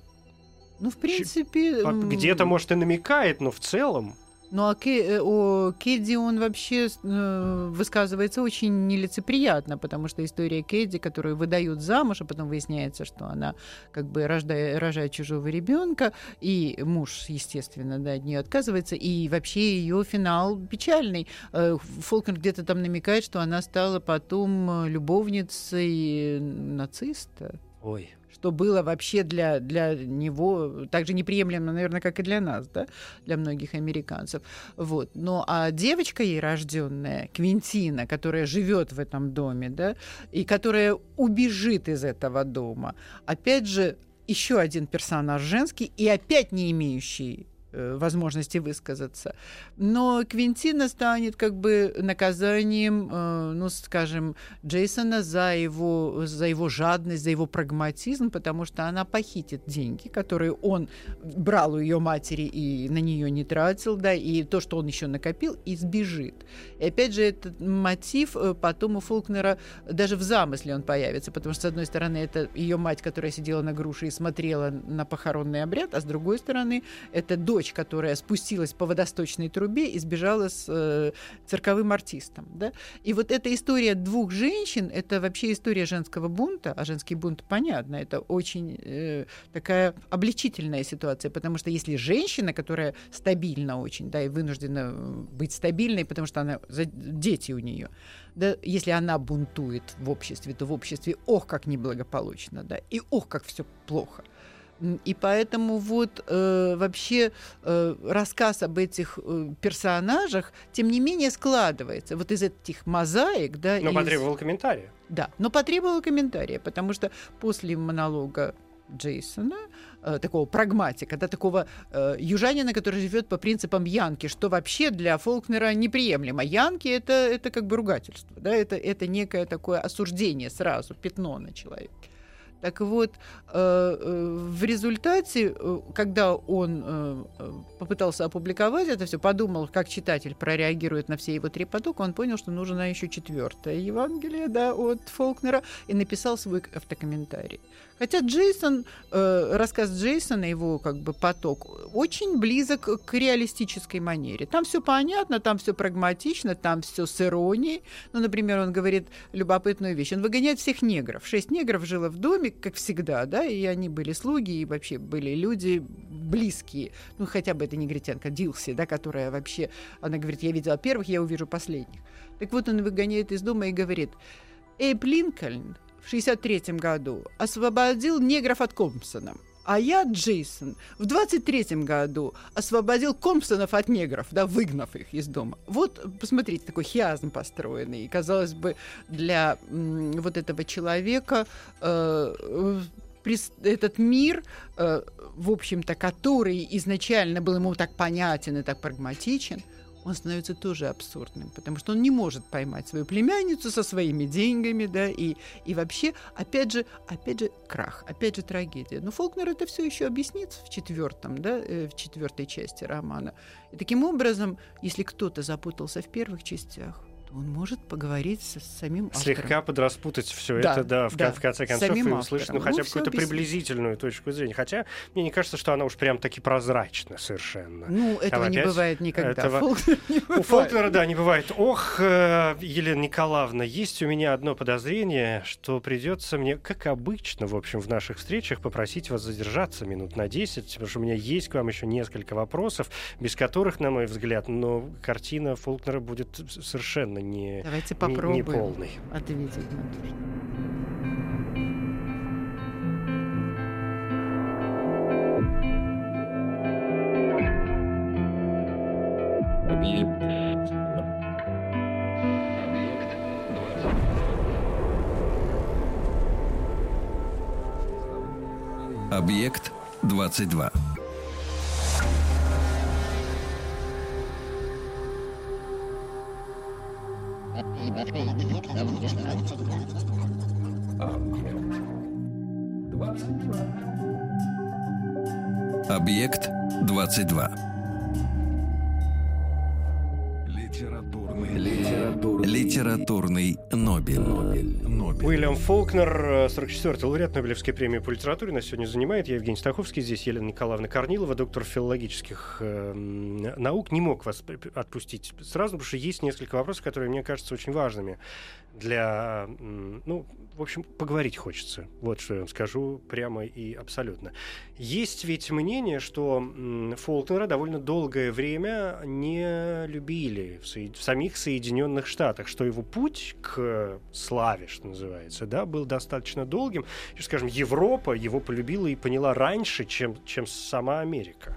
Ну, в принципе... Где-то, может, и намекает, но в целом... Ну а Ке, э, о Кэдди он вообще э, высказывается очень нелицеприятно, потому что история Кэдди, которую выдают замуж, а потом выясняется, что она как бы рождает, рожает чужого ребенка, и муж, естественно, да, от нее отказывается, и вообще ее финал печальный. Э, Фолкнер где-то там намекает, что она стала потом э, любовницей нациста. Ой что было вообще для, для него так же неприемлемо, наверное, как и для нас, да, для многих американцев. Вот. Но а девочка ей рожденная, Квинтина, которая живет в этом доме, да, и которая убежит из этого дома, опять же, еще один персонаж женский и опять не имеющий возможности высказаться. Но Квинтина станет как бы наказанием, э, ну, скажем, Джейсона за его, за его жадность, за его прагматизм, потому что она похитит деньги, которые он брал у ее матери и на нее не тратил, да, и то, что он еще накопил, и сбежит. И опять же, этот мотив э, потом у Фолкнера даже в замысле он появится, потому что, с одной стороны, это ее мать, которая сидела на груше и смотрела на похоронный обряд, а с другой стороны, это дочь дочь, которая спустилась по водосточной трубе и сбежала с э, цирковым артистом. Да? И вот эта история двух женщин, это вообще история женского бунта, а женский бунт, понятно, это очень э, такая обличительная ситуация, потому что если женщина, которая стабильна очень, да, и вынуждена быть стабильной, потому что она, дети у нее, да, если она бунтует в обществе, то в обществе ох, как неблагополучно, да, и ох, как все плохо. И поэтому вот э, вообще э, рассказ об этих э, персонажах, тем не менее, складывается вот из этих мозаик, да. Но из... потребовал комментария. Да, но потребовал комментария, потому что после монолога Джейсона, э, такого прагматика, да, такого э, южанина, который живет по принципам Янки, что вообще для Фолкнера неприемлемо. Янки это, это как бы ругательство, да, это, это некое такое осуждение сразу, пятно на человеке. Так вот, э, э, в результате, э, когда он попытался опубликовать это все, подумал, как читатель прореагирует на все его три потока, он понял, что нужно еще четвертое Евангелие да, от Фолкнера, и написал свой автокомментарий. Хотя Джейсон, рассказ Джейсона, его как бы поток, очень близок к реалистической манере. Там все понятно, там все прагматично, там все с иронией. Ну, например, он говорит любопытную вещь. Он выгоняет всех негров. Шесть негров жило в доме, как всегда, да, и они были слуги, и вообще были люди близкие. Ну, хотя бы это негритянка Дилси, да, которая вообще, она говорит, я видела первых, я увижу последних. Так вот, он выгоняет из дома и говорит, Эйб Линкольн в 63 году освободил негров от Компсона. А я, Джейсон, в 23-м году освободил Компсонов от негров, да, выгнав их из дома. Вот, посмотрите, такой хиазм построенный. Казалось бы, для м, вот этого человека э, этот мир, э, в общем-то, который изначально был ему так понятен и так прагматичен – он становится тоже абсурдным, потому что он не может поймать свою племянницу со своими деньгами, да, и, и вообще, опять же, опять же, крах, опять же, трагедия. Но Фолкнер это все еще объяснит в четвертом, да, э, в четвертой части романа. И таким образом, если кто-то запутался в первых частях, он может поговорить с самим автором. Слегка подраспутать все да, это, да, в, да, в конце концов, и услышать ну, хотя бы какую-то приблизительную точку зрения. Хотя мне не кажется, что она уж прям таки прозрачна совершенно. Ну, этого Там не бывает никогда. Этого... не бывает. У Фолкнера, да, не бывает. Ох, э, Елена Николаевна, есть у меня одно подозрение, что придется мне, как обычно, в общем, в наших встречах, попросить вас задержаться минут на 10, потому что у меня есть к вам еще несколько вопросов, без которых, на мой взгляд, но картина Фолкнера будет совершенно не, Давайте попробуем не, не полный. ответить на то, Объект 22. Объект 22. Литературный, литературный Литературный Нобель. Уильям Фолкнер, 44-й лауреат Нобелевской премии по литературе, нас сегодня занимает. Я Евгений Стаховский, здесь Елена Николаевна Корнилова, доктор филологических э, наук. Не мог вас отпустить сразу, потому что есть несколько вопросов, которые мне кажутся очень важными для, ну, в общем, поговорить хочется. Вот что я вам скажу прямо и абсолютно. Есть ведь мнение, что Фолкнера довольно долгое время не любили в, в самих Соединенных Штатах, что его путь к славе, что называется, да, был достаточно долгим. И, скажем, Европа его полюбила и поняла раньше, чем, чем сама Америка.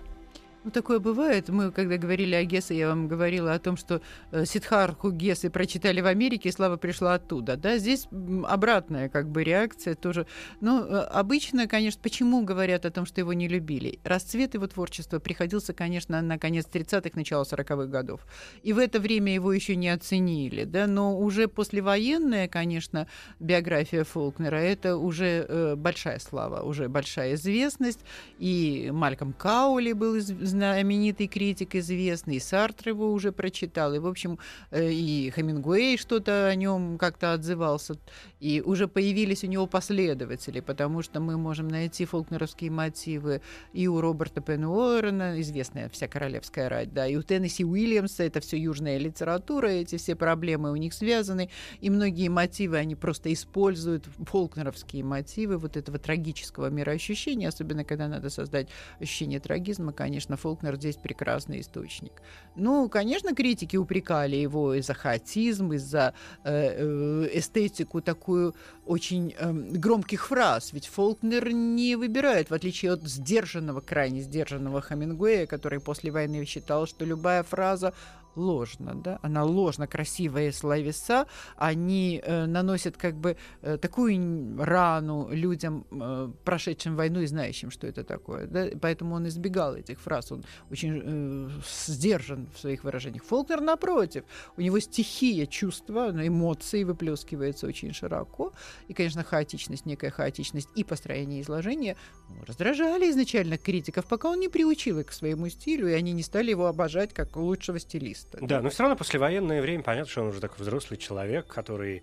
Ну, такое бывает. Мы, когда говорили о Гессе, я вам говорила о том, что э, Сидхарху Гессы прочитали в Америке, и слава пришла оттуда. Да, здесь обратная как бы реакция тоже. Ну, э, обычно, конечно, почему говорят о том, что его не любили? Расцвет его творчества приходился, конечно, на конец 30-х, начало 40-х годов. И в это время его еще не оценили. Да? Но уже послевоенная, конечно, биография Фолкнера, это уже э, большая слава, уже большая известность. И Мальком Каули был известен знаменитый критик известный, Сартр его уже прочитал, и, в общем, э, и Хемингуэй что-то о нем как-то отзывался, и уже появились у него последователи, потому что мы можем найти фолкнеровские мотивы и у Роберта Пенуорена, известная вся королевская рать, да, и у Теннесси Уильямса, это все южная литература, эти все проблемы у них связаны, и многие мотивы они просто используют, фолкнеровские мотивы вот этого трагического мироощущения, особенно когда надо создать ощущение трагизма, конечно, Фолкнер здесь прекрасный источник. Ну, конечно, критики упрекали его из за хаотизм, из-за э, э, эстетику такую очень э, громких фраз. Ведь Фолкнер не выбирает, в отличие от сдержанного, крайне сдержанного Хамингуэя, который после войны считал, что любая фраза ложно, да, она ложно красивые словеса, они э, наносят как бы э, такую рану людям, э, прошедшим войну и знающим, что это такое, да, поэтому он избегал этих фраз, он очень э, сдержан в своих выражениях. Фолкнер, напротив, у него стихия чувства, ну, эмоции выплескивается очень широко, и, конечно, хаотичность, некая хаотичность и построение изложения ну, раздражали изначально критиков, пока он не приучил их к своему стилю, и они не стали его обожать как лучшего стилиста артиста. Да, но все равно послевоенное время понятно, что он уже такой взрослый человек, который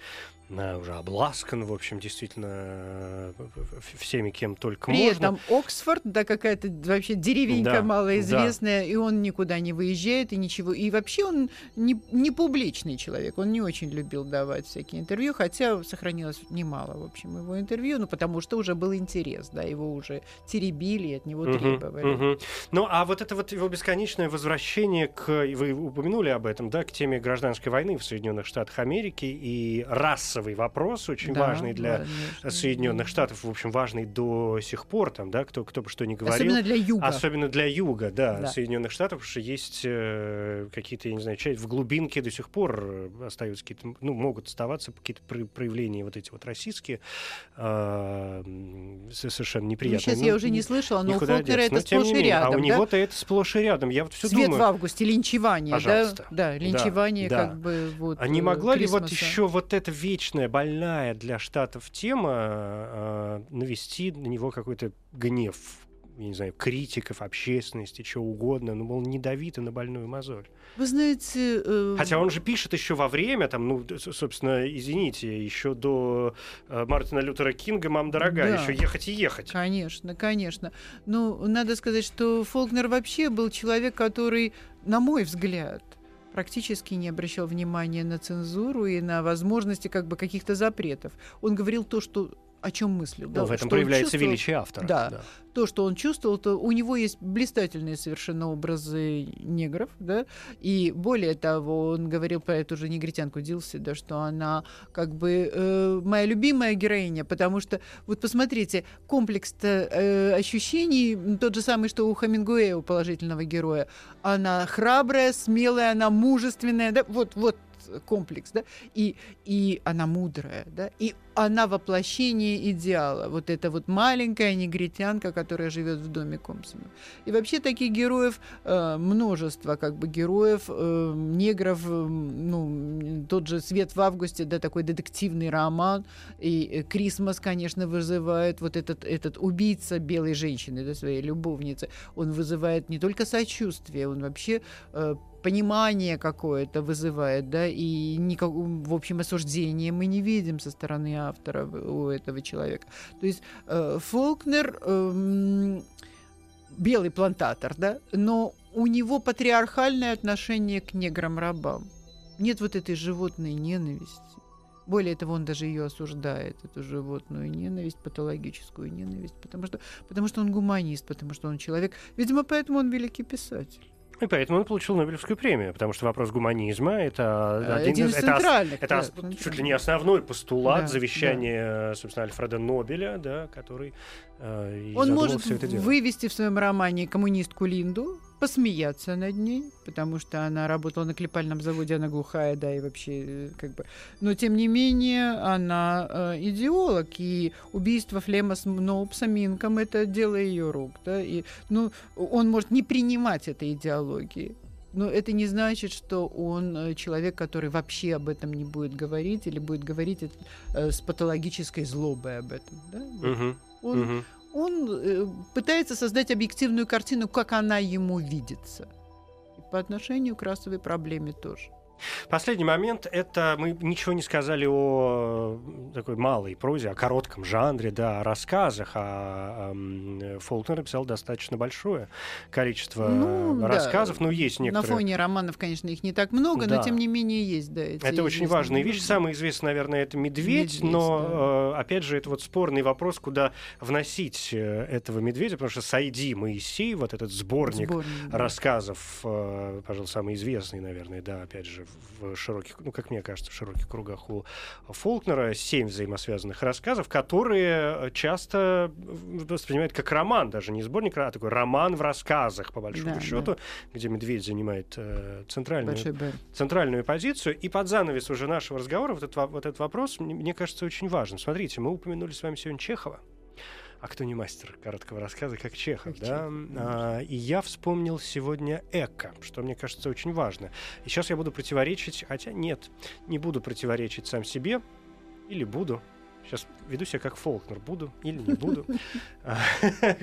э, уже обласкан, в общем, действительно э, всеми, кем только При можно. При этом Оксфорд, да, какая-то вообще деревенька да, малоизвестная, да. и он никуда не выезжает, и ничего. И вообще он не, не публичный человек, он не очень любил давать всякие интервью, хотя сохранилось немало, в общем, его интервью, ну, потому что уже был интерес, да, его уже теребили, от него требовали. Угу, угу. Ну, а вот это вот его бесконечное возвращение к, вы упомянули об этом, да, к теме гражданской войны в Соединенных Штатах Америки и расовый вопрос, очень да, важный для конечно. Соединенных Штатов, в общем, важный до сих пор, там, да, кто, кто бы что ни говорил. Особенно для юга. Особенно для юга, да, да. Соединенных Штатов, потому что есть э, какие-то, я не знаю, в глубинке до сих пор э, остаются какие-то, ну, могут оставаться какие-то проявления вот эти вот российские, э, совершенно неприятные. Ну, сейчас ну, я уже не слышала, но у Фолкнера это сплошь и рядом. А у него-то это сплошь и рядом. Я вот все Свет думаю. в августе, линчевание, Пожалуйста пожалуйста. Да, да линчевание да, как бы вот. А не могла Крисмоса. ли вот еще вот эта вечная, больная для Штатов тема э, навести на него какой-то гнев, я не знаю, критиков, общественности, чего угодно, ну, мол, не дави ты на больную мозоль. Вы знаете... Э... Хотя он же пишет еще во время, там, ну, собственно, извините, еще до э, Мартина Лютера Кинга «Мам дорогая», да. еще ехать и ехать. Конечно, конечно. Ну, надо сказать, что Фолкнер вообще был человек, который, на мой взгляд, практически не обращал внимания на цензуру и на возможности как бы каких-то запретов. Он говорил то, что о чем мыслил. Да, в этом проявляется величие автора. Да, да, то, что он чувствовал, то у него есть блистательные совершенно образы негров, да, и более того, он говорил про эту же негритянку Дилси, да, что она как бы э, моя любимая героиня, потому что, вот посмотрите, комплекс э, ощущений тот же самый, что у Хамингуэя, у положительного героя. Она храбрая, смелая, она мужественная, да, вот, вот комплекс, да, и, и она мудрая, да, и она воплощение идеала. Вот эта вот маленькая негритянка, которая живет в доме Компсонов. И вообще таких героев э, множество, как бы героев, э, негров, э, ну, тот же «Свет в августе», да, такой детективный роман, и э, «Крисмас», конечно, вызывает вот этот, этот убийца белой женщины, да, своей любовницы, он вызывает не только сочувствие, он вообще э, понимание какое-то вызывает, да, и никак, в общем, осуждения мы не видим со стороны автора у этого человека. То есть э, Фолкнер э, белый плантатор, да, но у него патриархальное отношение к неграм-рабам. Нет вот этой животной ненависти. Более того, он даже ее осуждает, эту животную ненависть, патологическую ненависть, потому что, потому что он гуманист, потому что он человек. Видимо, поэтому он великий писатель. И поэтому он получил Нобелевскую премию, потому что вопрос гуманизма это э, один, один из это, это да, чуть ли не основной постулат да, завещания, да. собственно, Альфреда Нобеля, да, который э, он может вывести в своем романе коммунистку Линду, посмеяться над ней, потому что она работала на клепальном заводе, она глухая, да, и вообще э, как бы... Но, тем не менее, она э, идеолог, и убийство Флема с Ноупсом Минком — это дело ее рук, да, и, ну, он может не принимать этой идеологии, но это не значит, что он э, человек, который вообще об этом не будет говорить или будет говорить э, с патологической злобой об этом. Да? Угу. Он, угу он э, пытается создать объективную картину, как она ему видится. И по отношению к расовой проблеме тоже. Последний момент — это мы ничего не сказали о такой малой прозе, о коротком жанре, да, о рассказах. А, Фолкнер написал достаточно большое количество ну, рассказов. Да. Ну, есть некоторые... На фоне романов, конечно, их не так много, да. но тем не менее есть, да. Эти это очень важная вещь. Самый известный, наверное, это «Медведь», «Медведь» но, да. Э, опять же, это вот спорный вопрос, куда вносить э, этого «Медведя», потому что «Сайди Моисей», вот этот сборник, сборник да. рассказов, э, пожалуй, самый известный, наверное, да, опять же, в широких, ну, как мне кажется, в широких кругах у Фолкнера семь взаимосвязанных рассказов, которые часто воспринимают как роман, даже не сборник, а такой роман в рассказах, по большому да, счету, да. где медведь занимает э, центральную, центральную позицию. И под занавес уже нашего разговора вот этот, вот этот вопрос, мне, кажется, очень важным. Смотрите, мы упомянули с вами сегодня Чехова а кто не мастер короткого рассказа, как Чехов, как да? Чехов, а, и я вспомнил сегодня эко, что мне кажется очень важно. И сейчас я буду противоречить, хотя нет, не буду противоречить сам себе, или буду, Сейчас веду себя как Фолкнер. Буду или не буду.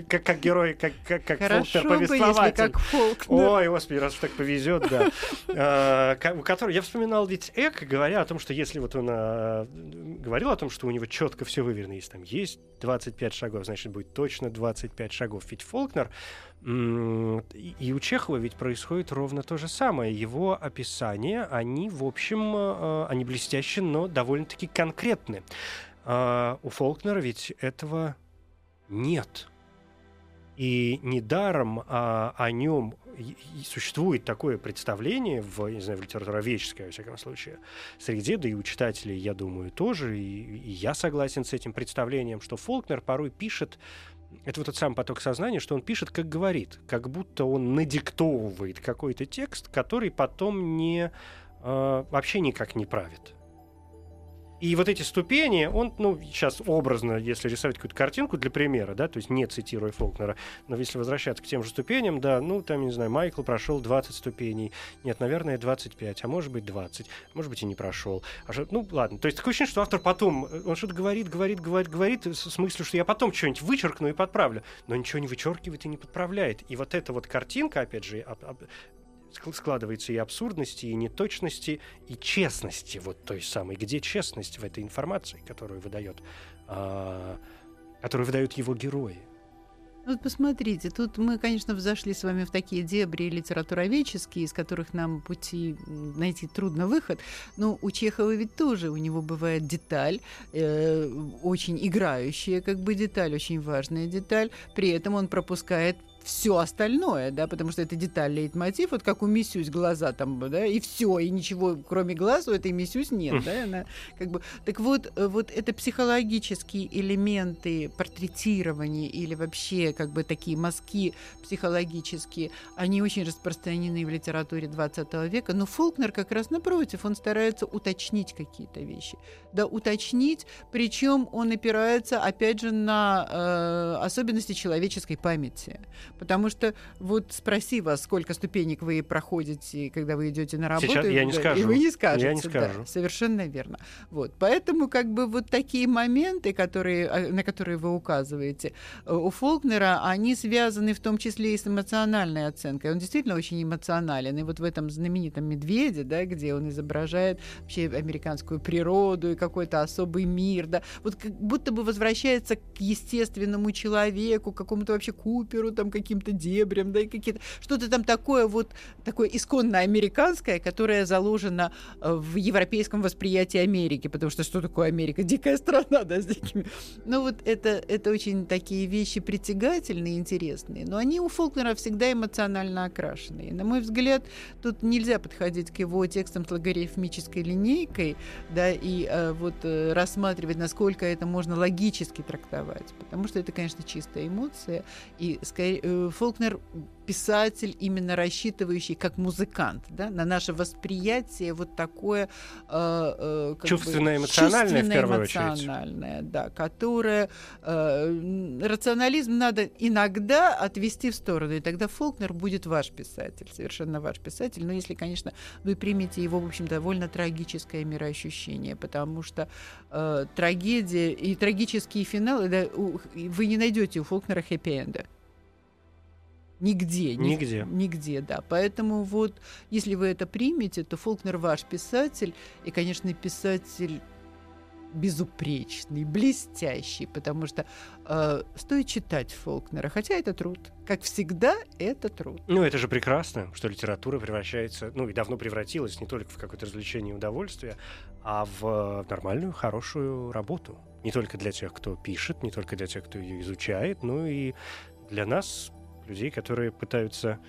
Как, как герой, как, как, как Фолкнер повествователь. как Фолкнер. Ой, господи, раз так повезет, да. А, который, я вспоминал ведь Эк, говоря о том, что если вот он а, говорил о том, что у него четко все выверено, если там есть 25 шагов, значит, будет точно 25 шагов. Ведь Фолкнер и у Чехова ведь происходит ровно то же самое. Его описания, они, в общем, а, они блестящие, но довольно-таки конкретны. А у Фолкнера ведь этого нет. И недаром а, о нем существует такое представление в, не знаю, в литературоведческой, во всяком случае, среде, да и у читателей, я думаю, тоже, и, и я согласен с этим представлением, что Фолкнер порой пишет, это вот тот самый поток сознания, что он пишет, как говорит, как будто он надиктовывает какой-то текст, который потом не, э, вообще никак не правит. И вот эти ступени, он, ну, сейчас образно, если рисовать какую-то картинку для примера, да, то есть не цитируя Фолкнера, но если возвращаться к тем же ступеням, да, ну, там, не знаю, Майкл прошел 20 ступеней, нет, наверное, 25, а может быть 20, может быть и не прошел. А что, ну, ладно, то есть такое ощущение, что автор потом, э, он что-то говорит, говорит, говорит, говорит, с мыслью, что я потом что-нибудь вычеркну и подправлю, но ничего не вычеркивает и не подправляет. И вот эта вот картинка, опять же, складывается и абсурдности, и неточности, и честности вот той самой. Где честность в этой информации, которую выдает, а, которую выдают его герои? Вот посмотрите, тут мы, конечно, взошли с вами в такие дебри литературоведческие, из которых нам пути найти трудно выход. Но у Чехова ведь тоже у него бывает деталь, э, очень играющая, как бы деталь, очень важная деталь. При этом он пропускает все остальное, да, потому что это деталь лейтмотив, вот как у Миссюсь глаза там, да, и все, и ничего кроме глаз у этой Миссюсь нет, да, она как бы... Так вот, э, вот это психологические элементы портретирования или вообще как бы такие мазки психологические, они очень распространены в литературе 20 века, но Фолкнер как раз напротив, он старается уточнить какие-то вещи, да, уточнить, причем он опирается, опять же, на э, особенности человеческой памяти, Потому что вот спроси вас, сколько ступенек вы проходите, когда вы идете на работу. Сейчас я не да, скажу. И вы не скажете. Я не скажу. Да, совершенно верно. Вот. Поэтому как бы вот такие моменты, которые, а, на которые вы указываете, э, у Фолкнера, они связаны в том числе и с эмоциональной оценкой. Он действительно очень эмоционален. И вот в этом знаменитом «Медведе», да, где он изображает вообще американскую природу и какой-то особый мир, да, вот как будто бы возвращается к естественному человеку, к какому-то вообще Куперу, там, каким-то дебрям, да, и какие-то, что-то там такое вот, такое исконно американское, которое заложено э, в европейском восприятии Америки, потому что что такое Америка? Дикая страна, да, с дикими. Ну вот это, это очень такие вещи притягательные, интересные, но они у Фолкнера всегда эмоционально окрашенные. На мой взгляд, тут нельзя подходить к его текстам с логарифмической линейкой, да, и э, вот э, рассматривать, насколько это можно логически трактовать, потому что это, конечно, чистая эмоция, и скорее, э, Фолкнер писатель, именно рассчитывающий как музыкант, да, на наше восприятие вот такое э, э, чувственное, эмоциональное в первую эмоциональное, очередь. да, которое э, рационализм надо иногда отвести в сторону, и тогда Фолкнер будет ваш писатель, совершенно ваш писатель, но если, конечно, вы примете его, в общем, довольно трагическое мироощущение, потому что э, трагедия и трагические финалы, да, у, вы не найдете у Фолкнера хэппи-энда. Нигде. Нигде. Нигде, да. Поэтому вот, если вы это примете, то Фолкнер ваш писатель, и, конечно, писатель безупречный, блестящий, потому что э, стоит читать Фолкнера, хотя это труд. Как всегда, это труд. Ну, это же прекрасно, что литература превращается, ну, и давно превратилась не только в какое-то развлечение и удовольствие, а в нормальную, хорошую работу. Не только для тех, кто пишет, не только для тех, кто ее изучает, но и для нас, людей, которые пытаются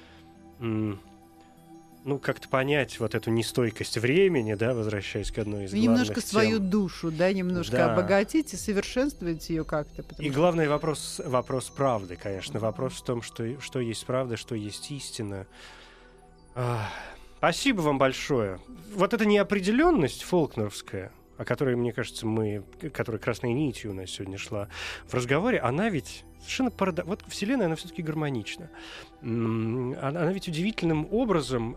ну, как-то понять вот эту нестойкость времени, да, возвращаясь к одной из главных Немножко тем. свою душу, да, немножко да. обогатить и совершенствовать ее как-то. И что... главный вопрос, вопрос правды, конечно. Вопрос в том, что, что есть правда, что есть истина. А, спасибо вам большое. Вот эта неопределенность фолкнеровская, о которой, мне кажется, мы, которая красной нитью у нас сегодня шла в разговоре, она ведь совершенно парадокс. Вот Вселенная, она все-таки гармонична. Она, ведь удивительным образом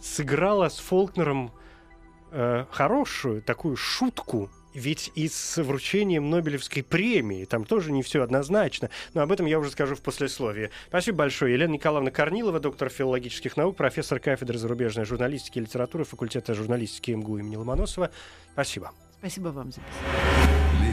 сыграла с Фолкнером э, хорошую такую шутку, ведь и с вручением Нобелевской премии там тоже не все однозначно. Но об этом я уже скажу в послесловии. Спасибо большое. Елена Николаевна Корнилова, доктор филологических наук, профессор кафедры зарубежной журналистики и литературы факультета журналистики МГУ имени Ломоносова. Спасибо. Спасибо вам за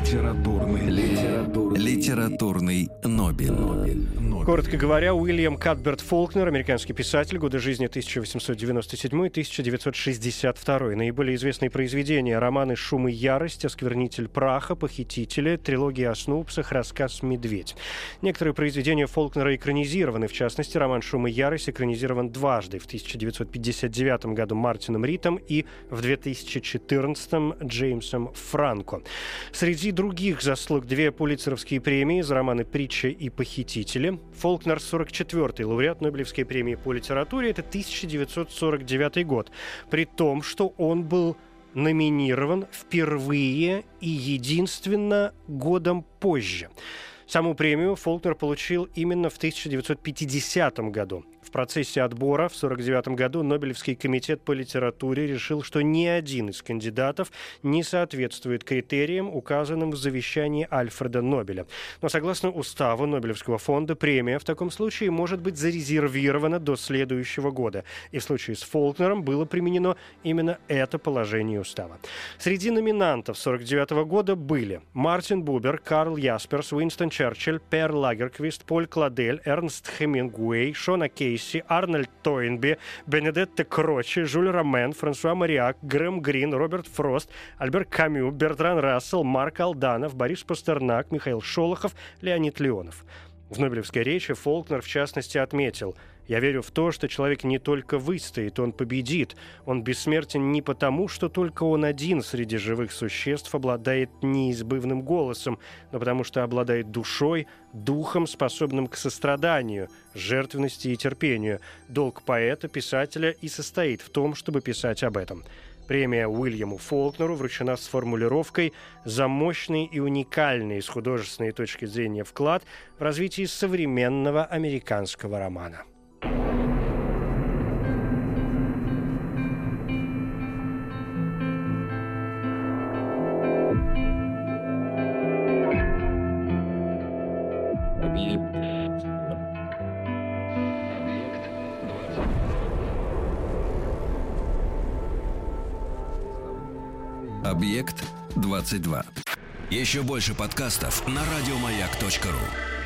Литературный, литературный, литературный Нобель. Нобель. Коротко говоря, Уильям Катберт Фолкнер, американский писатель, годы жизни 1897-1962. Наиболее известные произведения – романы «Шум и ярость», «Осквернитель праха», «Похитители», трилогия о Снупсах, рассказ «Медведь». Некоторые произведения Фолкнера экранизированы, в частности, роман «Шум и ярость» экранизирован дважды, в 1959 году Мартином Ритом и в 2014 Джеймсом Франко. Среди других заслуг две пулицеровские премии за романы «Притча» и «Похитители». Фолкнер 44-й лауреат Нобелевской премии по литературе. Это 1949 год. При том, что он был номинирован впервые и единственно годом позже. Саму премию Фолкнер получил именно в 1950 году процессе отбора в 1949 году Нобелевский комитет по литературе решил, что ни один из кандидатов не соответствует критериям, указанным в завещании Альфреда Нобеля. Но согласно уставу Нобелевского фонда, премия в таком случае может быть зарезервирована до следующего года. И в случае с Фолкнером было применено именно это положение устава. Среди номинантов 1949 года были Мартин Бубер, Карл Ясперс, Уинстон Черчилль, Пер Лагерквист, Поль Кладель, Эрнст Хемингуэй, Шона Кейс, Кейси, Арнольд Тойнби, Бенедетта Крочи, Жюль Ромен, Франсуа Мариак, Грэм Грин, Роберт Фрост, Альберт Камю, Бертран Рассел, Марк Алданов, Борис Пастернак, Михаил Шолохов, Леонид Леонов. В Нобелевской речи Фолкнер, в частности, отметил – я верю в то, что человек не только выстоит, он победит. Он бессмертен не потому, что только он один среди живых существ обладает неизбывным голосом, но потому что обладает душой, духом, способным к состраданию, жертвенности и терпению. Долг поэта, писателя и состоит в том, чтобы писать об этом. Премия Уильяму Фолкнеру вручена с формулировкой «За мощный и уникальный с художественной точки зрения вклад в развитие современного американского романа». Объект 22. Еще больше подкастов на радиомаяк.ру.